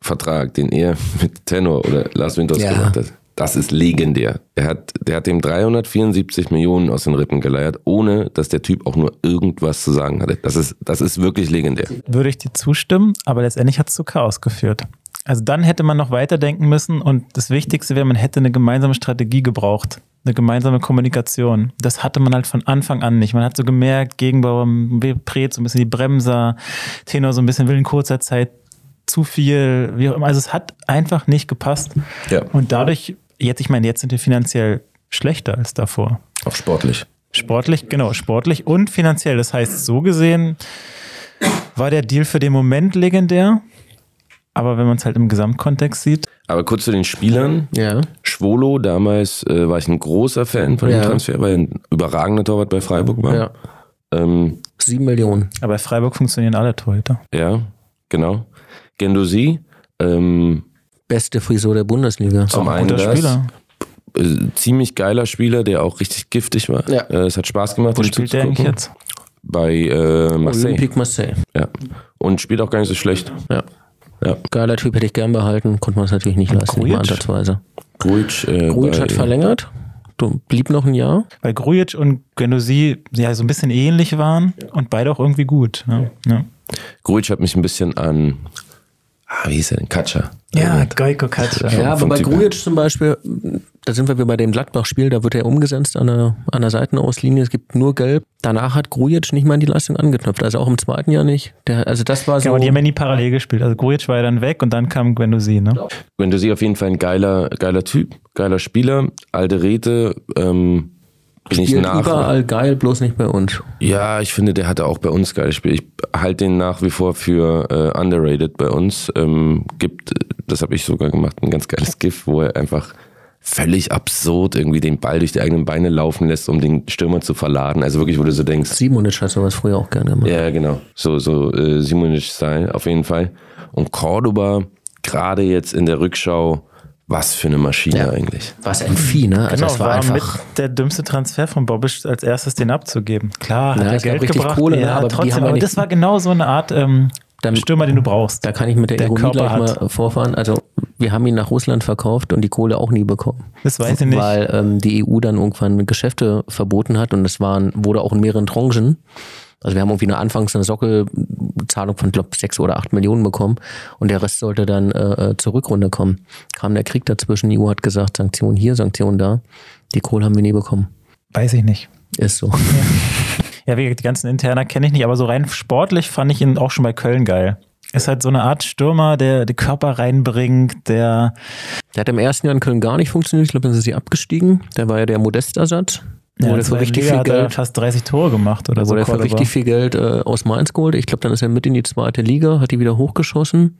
Vertrag, den er mit Tenor oder Lars Winters Ja. gemacht hat, das ist legendär. Er hat, der hat dem 374 Millionen aus den Rippen geleiert, ohne dass der Typ auch nur irgendwas zu sagen hatte. Das ist, das ist wirklich legendär. Würde ich dir zustimmen, aber letztendlich hat es zu Chaos geführt. Also dann hätte man noch weiterdenken müssen und das Wichtigste wäre, man hätte eine gemeinsame Strategie gebraucht. Eine gemeinsame Kommunikation. Das hatte man halt von Anfang an nicht. Man hat so gemerkt, Gegenbauer, Pret, so ein bisschen die Bremser, Tenor so ein bisschen will in kurzer Zeit zu viel, wie auch immer. Also es hat einfach nicht gepasst. Ja. Und dadurch, jetzt, ich meine, jetzt sind wir finanziell schlechter als davor. Auch sportlich. Sportlich, genau, sportlich und finanziell. Das heißt, so gesehen war der Deal für den Moment legendär. Aber wenn man es halt im Gesamtkontext sieht. Aber kurz zu den Spielern. Ja. Schwolo, damals äh, war ich ein großer Fan von dem Ja. Transfer, weil er ein überragender Torwart bei Freiburg war. Ja. Ähm, Sieben Millionen. Aber bei Freiburg funktionieren alle Torhüter. ja, genau. Gendosi, ähm, Beste Frisur der Bundesliga. zum einen guter das, Spieler. äh, ziemlich geiler Spieler, der auch richtig giftig war. Ja. Äh, es hat Spaß gemacht, Wo spielt der eigentlich jetzt? Bei äh, Marseille. Olympique Marseille. Ja. Und spielt auch gar nicht so schlecht. Ja. Ja. Geiler Typ hätte ich gern behalten, konnte man es natürlich nicht leisten, Grujic? ansatzweise. Grujic, äh, Grujic bei- hat verlängert, du, blieb noch ein Jahr. Weil Grujic und Gendosi ja so ein bisschen ähnlich waren und beide auch irgendwie gut. Ne? Ja, Grujic hat mich ein bisschen an, ah, wie hieß er denn? Katscha. Ja Goiko Katscha. Ja, aber bei. Grujic zum Beispiel, da sind wir wie bei dem Gladbach-Spiel, da wird er umgesetzt an der, an der Seitenauslinie, es gibt nur Gelb. Danach hat Grujic nicht mal an die Leistung angeknüpft, also auch im zweiten Jahr nicht. Der, also das war so. Ja, aber die haben ja nie parallel gespielt. Also Grujic war ja dann weg und dann kam Gendosi. Ne? Sie auf jeden Fall ein geiler, geiler Typ, geiler Spieler, alte Räte, ähm, bin ich nach. überall geil, bloß nicht bei uns. Ja, ich finde, der hatte auch bei uns geile Spiele. Ich halte den nach wie vor für äh, underrated bei uns. Ähm, gibt, das habe ich sogar gemacht, ein ganz geiles GIF, wo er einfach völlig absurd irgendwie den Ball durch die eigenen Beine laufen lässt, um den Stürmer zu verladen. Also wirklich, wo du so denkst. Simonic hat sowas früher auch gerne gemacht. Ja, genau. So, so äh, Simonic-Style auf jeden Fall. Und Cordoba, gerade jetzt in der Rückschau, was für eine Maschine Ja. eigentlich. Was ein Vieh, ne? Also Genau, das war, war einfach. mit der dümmste Transfer von Bobic als erstes den abzugeben. Klar, hat Ja, er es gab Geld richtig gebracht, Kohle, ne, ja, aber die trotzdem, aber das war genau so eine Art ähm, Dann- Stürmer, den du brauchst. Da kann ich mit der, Der Ironie Körper gleich hat. mal vorfahren. Also wir haben ihn nach Russland verkauft und die Kohle auch nie bekommen. Das weiß ich nicht. Weil ähm, die EU dann irgendwann Geschäfte verboten hat und es waren, wurde auch in mehreren Tranchen. Also wir haben irgendwie eine anfangs eine Sockelzahlung von, glaube sechs oder acht Millionen bekommen und der Rest sollte dann äh, zur Rückrunde kommen. Kam der Krieg dazwischen, die EU hat gesagt, Sanktionen hier, Sanktionen da. Die Kohle haben wir nie bekommen. Weiß ich nicht. Ist so. Ja, wie gesagt, die ganzen Interner kenne ich nicht, aber so rein sportlich fand ich ihn auch schon bei Köln geil. Ist halt so eine Art Stürmer, der den Körper reinbringt, der Der hat im ersten Jahr in Köln gar nicht funktioniert. Ich glaube, dann sind sie abgestiegen. Der war ja der Modestersatz. Ja, Wurde für richtig Liga viel Geld fast 30 Tore gemacht oder so. wurde er für richtig viel Geld äh, aus Mainz geholt. Ich glaube, dann ist er mit in die zweite Liga, hat die wieder hochgeschossen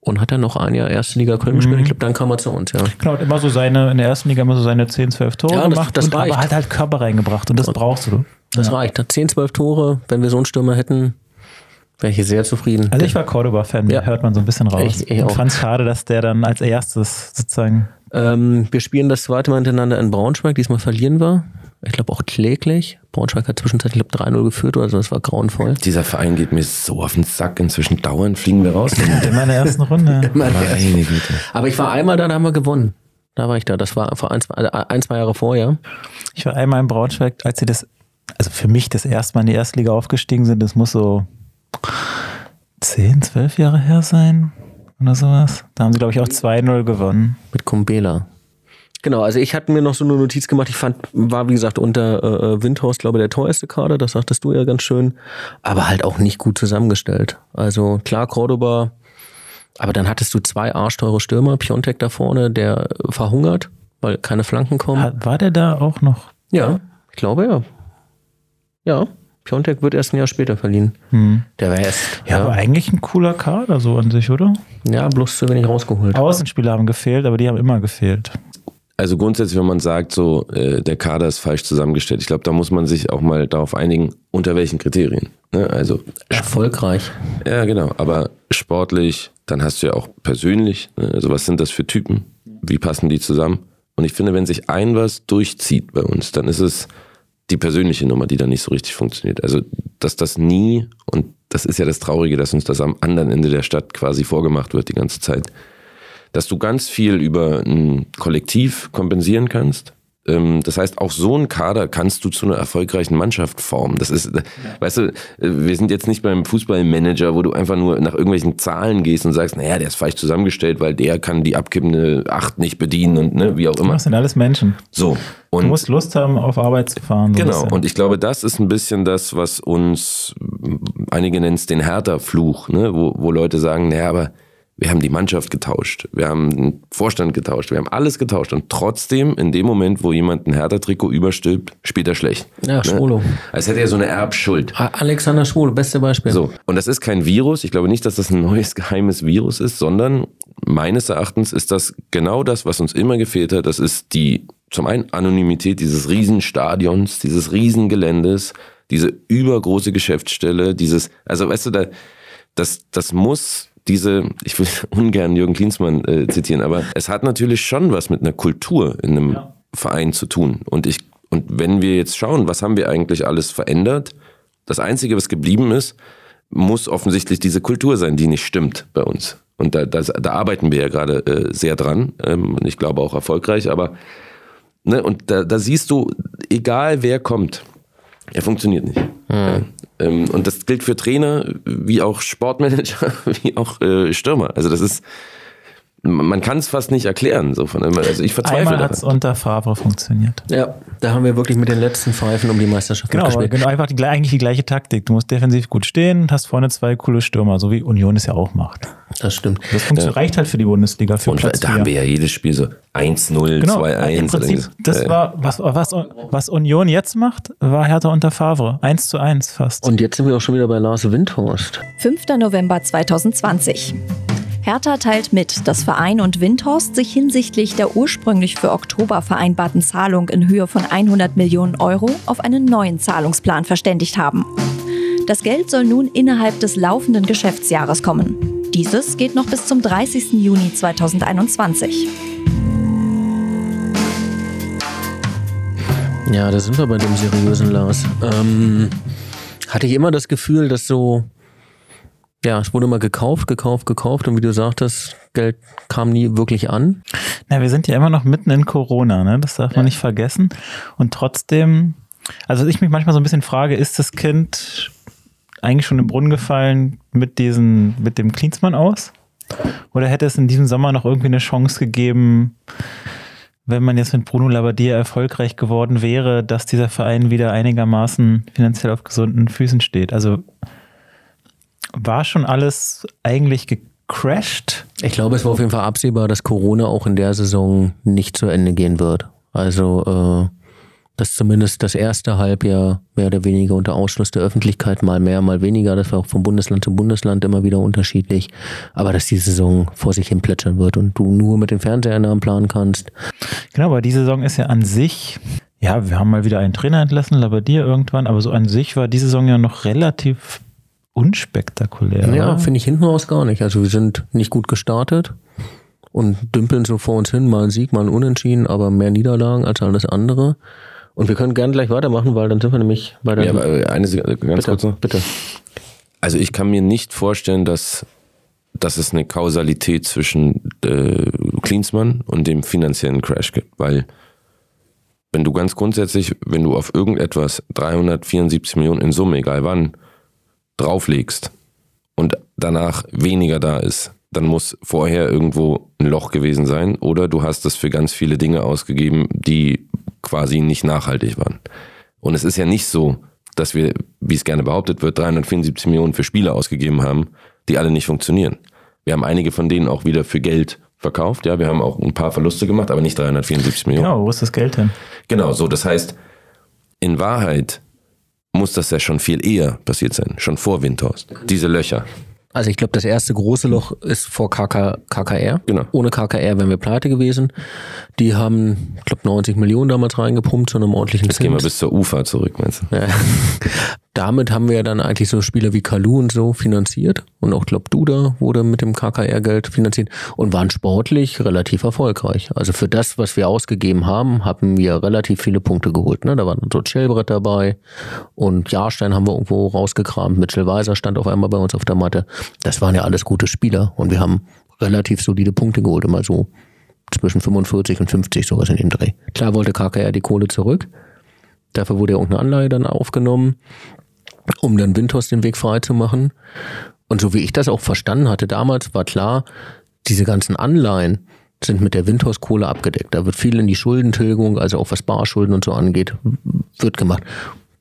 und hat dann noch ein Jahr erste Liga Köln Mhm. gespielt. Ich glaube, dann kam er zu uns, ja. Genau, hat immer so seine, in der ersten Liga immer so seine 10, 12 Tore Ja, das- gemacht, das und, reicht. aber hat halt Körper reingebracht und das brauchst du. Das Ja. reicht. Hat 10, 12 Tore. Wenn wir so einen Stürmer hätten, wäre ich hier sehr zufrieden. Also ich war Cordoba-Fan, Ja. hört man so ein bisschen raus. Ich- ich und fand es schade, dass der dann als erstes sozusagen ähm, wir spielen das zweite Mal hintereinander in Braunschweig. Diesmal verlieren wir. Ich glaube auch kläglich. Braunschweig hat zwischenzeitlich, ich glaube, 3-0 geführt oder so. Das war grauenvoll. Dieser Verein geht mir so auf den Sack. Inzwischen dauernd fliegen wir raus. immer in der ersten Runde. Meine Güte. Aber ich war einmal da, da haben wir gewonnen. Da war ich da. Das war vor ein, zwei, also ein zwei Jahre vorher. Ich war einmal in Braunschweig, als sie das, also für mich das erste Mal in die erste Liga aufgestiegen sind, das muss so 10, 12 Jahre her sein oder sowas. Da haben sie, glaube ich, auch 2-0 gewonnen. Mit Kumbela. Genau, also ich hatte mir noch so eine Notiz gemacht. Ich fand, war wie gesagt unter äh, Windhorst, glaube ich, der teuerste Kader. Das sagtest du ja ganz schön. Aber halt auch nicht gut zusammengestellt. Also klar, Cordoba. Aber dann hattest du zwei arschteure Stürmer. Piontek da vorne, der verhungert, weil keine Flanken kommen. War der da auch noch? Ja, ich glaube ja. Ja. Piontek wird erst ein Jahr später verliehen. Hm. Der wäre erst. Ja, aber eigentlich ein cooler Kader so an sich, oder? Ja, bloß zu wenig rausgeholt. Außenspieler haben gefehlt, aber die haben immer gefehlt. Also grundsätzlich, wenn man sagt, so äh, der Kader ist falsch zusammengestellt, ich glaube, da muss man sich auch mal darauf einigen, unter welchen Kriterien. Ne? Also erfolgreich. Ja, genau. Aber sportlich, dann hast du ja auch persönlich. Ne? Also was sind das für Typen? Wie passen die zusammen? Und ich finde, wenn sich ein was durchzieht bei uns, dann ist es die persönliche Nummer, die da nicht so richtig funktioniert. Also dass das nie und das ist ja das Traurige, dass uns das am anderen Ende der Stadt quasi vorgemacht wird die ganze Zeit dass du ganz viel über ein Kollektiv kompensieren kannst. Ähm, das heißt, auch so ein Kader kannst du zu einer erfolgreichen Mannschaft formen. Das ist, ja. weißt du, wir sind jetzt nicht beim Fußballmanager, wo du einfach nur nach irgendwelchen Zahlen gehst und sagst, naja, der ist falsch zusammengestellt, weil der kann die abkippende Acht nicht bedienen und ne, wie auch immer. Das sind alles Menschen. So. Und du musst Lust haben, auf Arbeit zu fahren. So genau. Und ich glaube, das ist ein bisschen das, was uns, einige nennen es den Hertha-Fluch, ne, wo, wo Leute sagen, naja, aber wir haben die Mannschaft getauscht, wir haben den Vorstand getauscht, wir haben alles getauscht und trotzdem in dem Moment, wo jemand ein Hertha-Trikot überstülpt, spielt er schlecht. Ja, Schwolo. Ne? Als hätte er so eine Erbschuld. Alexander Schwolo, beste Beispiel. So, und das ist kein Virus. Ich glaube nicht, dass das ein neues geheimes Virus ist, sondern meines Erachtens ist das genau das, was uns immer gefehlt hat. Das ist die zum einen Anonymität dieses Riesenstadions, dieses Riesengeländes, diese übergroße Geschäftsstelle, dieses, also weißt du, da, das, das muss diese, ich will ungern Jürgen Klinsmann äh, zitieren, aber es hat natürlich schon was mit einer Kultur in einem ja. Verein zu tun. Und ich, und wenn wir jetzt schauen, was haben wir eigentlich alles verändert, das Einzige, was geblieben ist, muss offensichtlich diese Kultur sein, die nicht stimmt bei uns. Und da, da, da arbeiten wir ja gerade äh, sehr dran. Ähm, ich glaube auch erfolgreich, aber ne, und da, da siehst du, egal wer kommt, er funktioniert nicht. Hm. Ähm, und das gilt für Trainer, wie auch Sportmanager, wie auch äh, Stürmer. Also das ist, man kann es fast nicht erklären. So von, also ich verzweifle Einmal hat es unter Favre funktioniert. Ja, da haben wir wirklich mit den letzten Pfeifen um die Meisterschaft genau, gespielt. Genau, einfach die, eigentlich die gleiche Taktik. Du musst defensiv gut stehen, hast vorne zwei coole Stürmer, so wie Union es ja auch macht. Das stimmt. Das ja. reicht halt für die Bundesliga. Für Und Platz da haben wir ja jedes Spiel so 1-0, genau, 2-1. Das war, was, was, was Union jetzt macht, war Hertha unter Favre. 1 zu 1 fast. Und jetzt sind wir auch schon wieder bei Lars Windhorst. 5. November 2020. Hertha teilt mit, dass Verein und Windhorst sich hinsichtlich der ursprünglich für Oktober vereinbarten Zahlung in Höhe von 100 Millionen Euro auf einen neuen Zahlungsplan verständigt haben. Das Geld soll nun innerhalb des laufenden Geschäftsjahres kommen. Dieses geht noch bis zum 30. Juni 2021. Ja, da sind wir bei dem seriösen Lars. Ähm, hatte ich immer das Gefühl, dass so ja, es wurde immer gekauft, gekauft, gekauft und wie du sagtest, Geld kam nie wirklich an. Na, wir sind ja immer noch mitten in Corona, ne? Das darf ja. man nicht vergessen. Und trotzdem, also ich mich manchmal so ein bisschen frage, ist das Kind eigentlich schon im Brunnen gefallen mit diesen, mit dem Klinsmann aus? Oder hätte es in diesem Sommer noch irgendwie eine Chance gegeben, wenn man jetzt mit Bruno Labbadia erfolgreich geworden wäre, dass dieser Verein wieder einigermaßen finanziell auf gesunden Füßen steht? Also war schon alles eigentlich gecrashed? Ich glaube, es war auf jeden Fall absehbar, dass Corona auch in der Saison nicht zu Ende gehen wird. Also, äh, dass zumindest das erste Halbjahr mehr oder weniger unter Ausschluss der Öffentlichkeit mal mehr, mal weniger. Das war auch von Bundesland zu Bundesland immer wieder unterschiedlich. Aber dass die Saison vor sich hin plätschern wird und du nur mit den Fernseheinnahmen planen kannst. Genau, aber die Saison ist ja an sich, ja, wir haben mal wieder einen Trainer entlassen, Labadier irgendwann, aber so an sich war die Saison ja noch relativ unspektakulär. Ja, finde ich hinten raus gar nicht. Also wir sind nicht gut gestartet und dümpeln so vor uns hin, mal ein Sieg, mal ein Unentschieden, aber mehr Niederlagen als alles andere. Und wir können gerne gleich weitermachen, weil dann sind wir nämlich bei der. Ja, aber eine Sekunde, ganz bitte, kurz noch. Bitte. Also ich kann mir nicht vorstellen, dass, dass es eine Kausalität zwischen äh, Klinsmann und dem finanziellen Crash gibt, weil wenn du ganz grundsätzlich, wenn du auf irgendetwas 374 Millionen in Summe, egal wann, drauflegst und danach weniger da ist, dann muss vorher irgendwo ein Loch gewesen sein oder du hast das für ganz viele Dinge ausgegeben, die quasi nicht nachhaltig waren. Und es ist ja nicht so, dass wir, wie es gerne behauptet wird, 374 Millionen für Spiele ausgegeben haben, die alle nicht funktionieren. Wir haben einige von denen auch wieder für Geld verkauft. Ja, wir haben auch ein paar Verluste gemacht, aber nicht 374 Millionen. Genau, wo ist das Geld hin? Genau, so. Das heißt, in Wahrheit muss das ja schon viel eher passiert sein, schon vor Windhorst. Diese Löcher. Also ich glaube, das erste große Loch ist vor KK, KKR. Genau. Ohne KKR wären wir pleite gewesen. Die haben, ich glaube, 90 Millionen damals reingepumpt zu einem ordentlichen Jetzt gehen wir bis zur Ufer zurück, meinst du? Ja. Damit haben wir ja dann eigentlich so Spieler wie Kalu und so finanziert. Und auch, glaube Duda wurde mit dem KKR-Geld finanziert und waren sportlich relativ erfolgreich. Also für das, was wir ausgegeben haben, haben wir relativ viele Punkte geholt. Ne? Da war so Schellbrett dabei und Jahrstein haben wir irgendwo rausgekramt. Mitchell Weiser stand auf einmal bei uns auf der Matte. Das waren ja alles gute Spieler und wir haben relativ solide Punkte geholt, immer so zwischen 45 und 50 sowas in dem Dreh. Klar wollte KKR die Kohle zurück. Dafür wurde ja irgendeine Anleihe dann aufgenommen um dann Windhorst den Weg frei zu machen. Und so wie ich das auch verstanden hatte damals, war klar, diese ganzen Anleihen sind mit der Windhorst-Kohle abgedeckt. Da wird viel in die Schuldentilgung, also auch was Barschulden und so angeht, wird gemacht.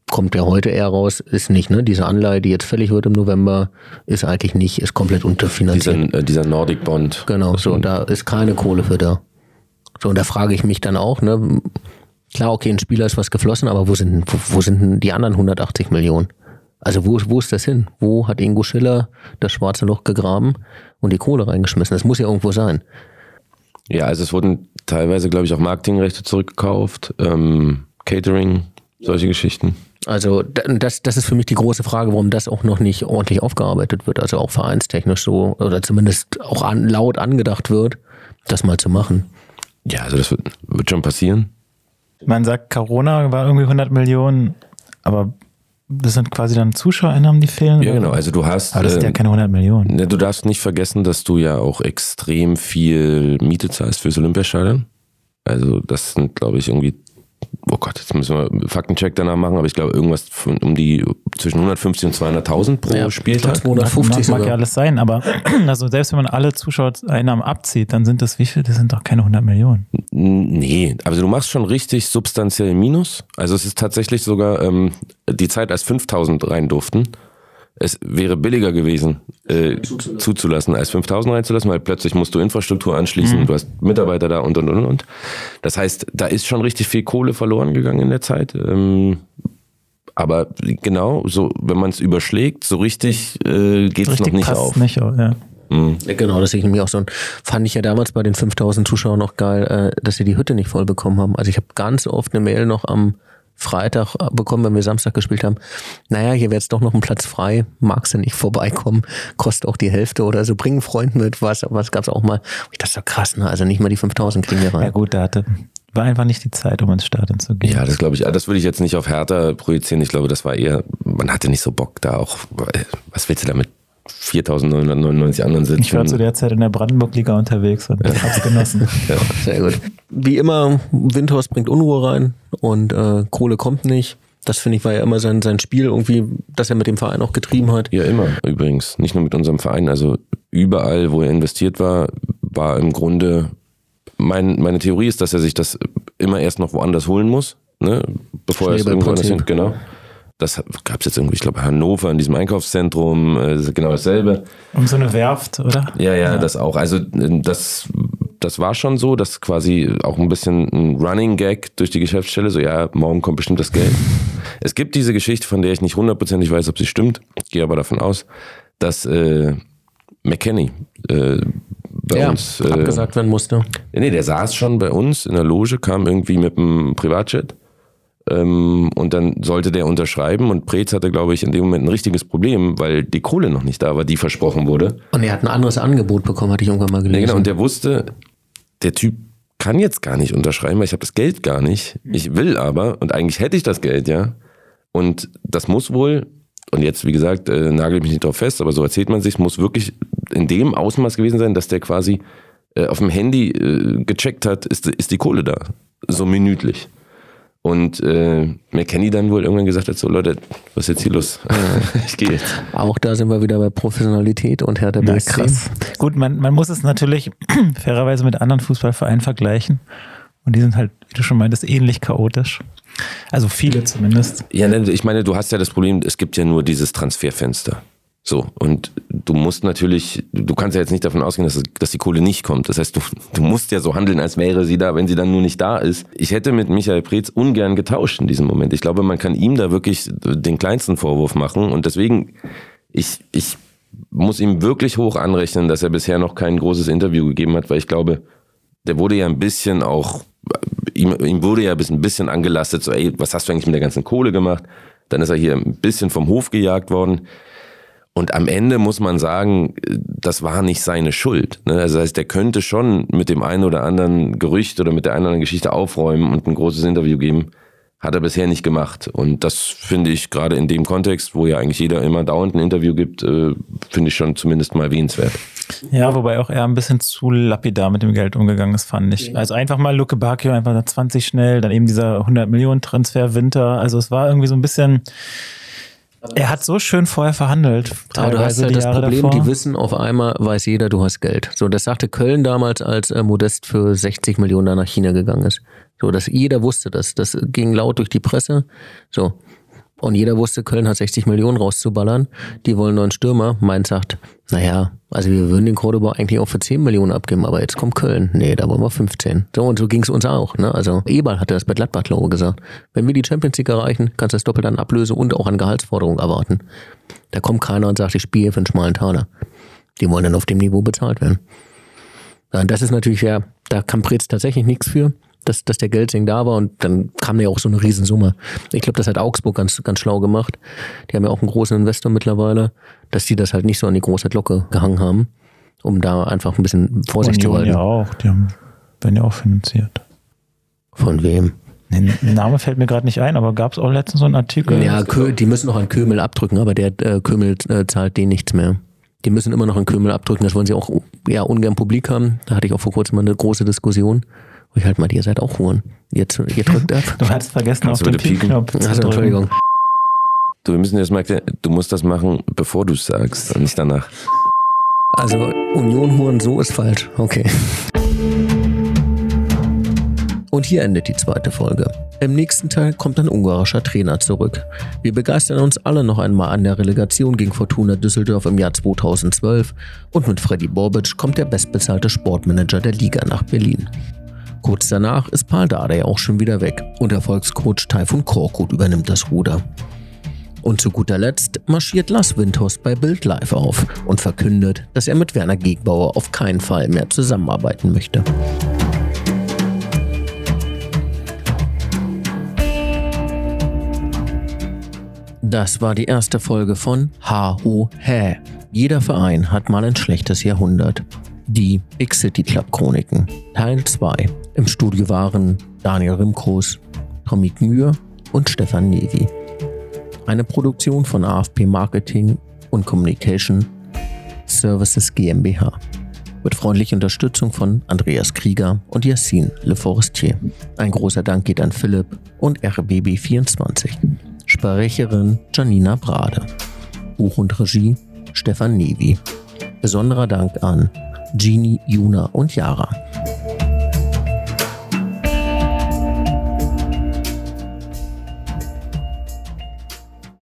Kommt der heute eher raus, ist nicht, ne? Diese Anleihe, die jetzt fällig wird im November, ist eigentlich nicht, ist komplett unterfinanziert. Dieser, äh, dieser Nordic Bond. Genau, so, da ist keine Kohle für da. So, und da frage ich mich dann auch, ne? Klar, okay, ein Spieler ist was geflossen, aber wo sind, wo, wo sind denn die anderen 180 Millionen? Also wo, wo ist das hin? Wo hat Ingo Schiller das schwarze Loch gegraben und die Kohle reingeschmissen? Das muss ja irgendwo sein. Ja, also es wurden teilweise, glaube ich, auch Marketingrechte zurückgekauft, ähm, Catering, solche Geschichten. Also das, das ist für mich die große Frage, warum das auch noch nicht ordentlich aufgearbeitet wird, also auch vereinstechnisch so, oder zumindest auch an, laut angedacht wird, das mal zu machen. Ja, also das wird, wird schon passieren. Man sagt, Corona war irgendwie 100 Millionen, aber das sind quasi dann Zuschauereinnahmen, die fehlen? Ja, genau. Also du hast. Aber das sind ja ähm, keine 100 Millionen. Ne, du darfst nicht vergessen, dass du ja auch extrem viel Miete zahlst fürs Olympiastadion. Also das sind, glaube ich, irgendwie oh Gott, jetzt müssen wir einen Faktencheck danach machen, aber ich glaube irgendwas von, um die zwischen 150 und 200.000 pro ja, Spieltag. 250 mag, mag ja alles sein, aber also selbst wenn man alle Zuschauereinnahmen abzieht, dann sind das wie viel? Das sind doch keine 100 Millionen. Nee, also du machst schon richtig substanziell Minus. Also es ist tatsächlich sogar ähm, die Zeit, als 5000 rein durften, es wäre billiger gewesen, äh, zuzulassen. zuzulassen. als 5000 reinzulassen, weil plötzlich musst du Infrastruktur anschließen, mhm. du hast Mitarbeiter da und und und und. Das heißt, da ist schon richtig viel Kohle verloren gegangen in der Zeit. Ähm, aber genau, so wenn man es überschlägt, so richtig äh, geht es noch nicht auf. Nicht, ja. Mhm. Genau, das sehe ich nämlich auch so. Fand ich ja damals bei den 5000 Zuschauern noch geil, äh, dass sie die Hütte nicht voll bekommen haben. Also ich habe ganz oft eine Mail noch am Freitag bekommen, wenn wir Samstag gespielt haben. Naja, hier wäre jetzt doch noch ein Platz frei. Magst du nicht vorbeikommen? Kostet auch die Hälfte oder so. Bring einen Freund mit. Was, was gab's auch mal? Das ist doch krass, ne? Also nicht mal die 5000 kriegen wir rein. Ja gut, da hatte, war einfach nicht die Zeit, um ins Stadion zu gehen. Ja, das glaube ich, das würde ich jetzt nicht auf Hertha projizieren. Ich glaube, das war eher, man hatte nicht so Bock da auch. Was willst du damit 4.999 anderen sitzen. Ich war zu der Zeit in der Brandenburg-Liga unterwegs und ja. hab's genossen. ja, sehr gut. Wie immer, Windhorst bringt Unruhe rein und äh, Kohle kommt nicht. Das finde ich war ja immer sein, sein Spiel irgendwie, das er mit dem Verein auch getrieben hat. Ja, immer übrigens. Nicht nur mit unserem Verein. Also überall, wo er investiert war, war im Grunde, mein, meine Theorie ist, dass er sich das immer erst noch woanders holen muss, ne? bevor er es irgendwo anders hin, genau. Das gab es jetzt irgendwie, ich glaube, Hannover in diesem Einkaufszentrum, äh, genau dasselbe. Um so eine Werft, oder? Ja, ja, ja, das auch. Also äh, das, das war schon so, dass quasi auch ein bisschen ein Running Gag durch die Geschäftsstelle, so ja, morgen kommt bestimmt das Geld. es gibt diese Geschichte, von der ich nicht hundertprozentig weiß, ob sie stimmt, gehe aber davon aus, dass äh, McKenny äh, bei ja, uns äh, abgesagt werden musste. Nee, der saß schon bei uns in der Loge, kam irgendwie mit einem Privatjet ähm, und dann sollte der unterschreiben und Preetz hatte, glaube ich, in dem Moment ein richtiges Problem, weil die Kohle noch nicht da war, die versprochen wurde. Und er hat ein anderes Angebot bekommen, hatte ich irgendwann mal gelesen. Ja, genau, und der wusste, der Typ kann jetzt gar nicht unterschreiben, weil ich habe das Geld gar nicht. Ich will aber, und eigentlich hätte ich das Geld, ja. Und das muss wohl, und jetzt, wie gesagt, äh, nagel mich nicht drauf fest, aber so erzählt man sich, muss wirklich in dem Ausmaß gewesen sein, dass der quasi äh, auf dem Handy äh, gecheckt hat, ist, ist die Kohle da. So minütlich. Und äh, McKenny dann wohl irgendwann gesagt hat, so Leute, was ist jetzt hier los? ich gehe jetzt. Auch da sind wir wieder bei Professionalität und Hertha Na, BSC. krass. Gut, man, man muss es natürlich fairerweise mit anderen Fußballvereinen vergleichen. Und die sind halt, wie du schon meintest, ähnlich chaotisch. Also viele zumindest. Ja, ne, ich meine, du hast ja das Problem, es gibt ja nur dieses Transferfenster. So, und du musst natürlich, du kannst ja jetzt nicht davon ausgehen, dass, dass die Kohle nicht kommt. Das heißt, du, du musst ja so handeln, als wäre sie da, wenn sie dann nur nicht da ist. Ich hätte mit Michael Preetz ungern getauscht in diesem Moment. Ich glaube, man kann ihm da wirklich den kleinsten Vorwurf machen. Und deswegen, ich, ich muss ihm wirklich hoch anrechnen, dass er bisher noch kein großes Interview gegeben hat, weil ich glaube, der wurde ja ein bisschen auch, ihm, ihm wurde ja ein bisschen angelastet, so, ey, was hast du eigentlich mit der ganzen Kohle gemacht? Dann ist er hier ein bisschen vom Hof gejagt worden. Und am Ende muss man sagen, das war nicht seine Schuld. Ne? Also das heißt, der könnte schon mit dem einen oder anderen Gerücht oder mit der einen oder anderen Geschichte aufräumen und ein großes Interview geben. Hat er bisher nicht gemacht. Und das finde ich gerade in dem Kontext, wo ja eigentlich jeder immer dauernd ein Interview gibt, äh, finde ich schon zumindest mal erwähnenswert. Ja, wobei auch er ein bisschen zu lapidar mit dem Geld umgegangen ist, fand ich. Also einfach mal Luke Bacchio, einfach nach 20 schnell, dann eben dieser 100 Millionen Transfer Winter. Also es war irgendwie so ein bisschen, er hat so schön vorher verhandelt. Aber du hast ja die das Jahre Problem, davor. die wissen auf einmal, weiß jeder, du hast Geld. So, das sagte Köln damals, als äh, Modest für 60 Millionen da nach China gegangen ist. So, dass jeder wusste das. Das ging laut durch die Presse. So. Und jeder wusste, Köln hat 60 Millionen rauszuballern. Die wollen einen neuen Stürmer. Mainz sagt, naja, also wir würden den Cordoba eigentlich auch für 10 Millionen abgeben, aber jetzt kommt Köln. Nee, da wollen wir 15. So, und so ging es uns auch. Ne? Also Eberl hatte das bei Gladbach, glaube gesagt. Wenn wir die Champions League erreichen, kannst du das doppelt an Ablöse und auch an Gehaltsforderungen erwarten. Da kommt keiner und sagt, ich spiele für einen schmalen Taler. Die wollen dann auf dem Niveau bezahlt werden. Und das ist natürlich ja, da kann Pretz tatsächlich nichts für, dass, dass der Geldsing da war und dann kam ja auch so eine Riesensumme. Ich glaube, das hat Augsburg ganz, ganz schlau gemacht. Die haben ja auch einen großen Investor mittlerweile, dass die das halt nicht so an die große Glocke gehangen haben, um da einfach ein bisschen Vorsicht zu Union walten. ja auch, die haben, werden ja auch finanziert. Von wem? Nee, Name fällt mir gerade nicht ein, aber gab es auch letztens so einen Artikel? Ja, Kö die müssen noch an Kömel abdrücken, aber der äh, Kömel äh, zahlt denen nichts mehr. Die müssen immer noch an Kömel abdrücken, das wollen sie auch ja, ungern publik haben. Da hatte ich auch vor kurzem mal eine große Diskussion. Wo ich halt mal, ihr seid auch Huren. Ihr, ihr drückt ab. Du hattest vergessen, Kannst auf du den? Piep-Knopf zu Also. Entschuldigung. Du, wir müssen jetzt mal du musst das machen, bevor du es sagst und nicht danach. Also Union Huren, so ist falsch. Okay. Und hier endet die zweite Folge. Im nächsten Teil kommt ein ungarischer Trainer zurück. Wir begeistern uns alle noch einmal an der Relegation gegen Fortuna Düsseldorf im Jahr 2012 und mit Freddy Bobic kommt der bestbezahlte Sportmanager der Liga nach Berlin. Kurz danach ist Paul Dardai auch schon wieder weg und Erfolgscoach Taifun Korkut übernimmt das Ruder. Und zu guter Letzt marschiert Lars Windhorst bei Bild Live auf und verkündet, dass er mit Werner Gegbauer auf keinen Fall mehr zusammenarbeiten möchte. Das war die erste Folge von Ha Ho Hä. Jeder Verein hat mal ein schlechtes Jahrhundert. Die Big City Club Chroniken, Teil 2. Im Studio waren Daniel Rimkros, Tommy Mühr und Stefan Nevi. Eine Produktion von AFP Marketing und Communication Services GmbH. Mit freundlicher Unterstützung von Andreas Krieger und Yassin Le Forestier. Ein großer Dank geht an Philipp und RBB24. Sprecherin Janina Brade. Buch und Regie Stefan Nevi. Besonderer Dank an Genie, Juna und Yara.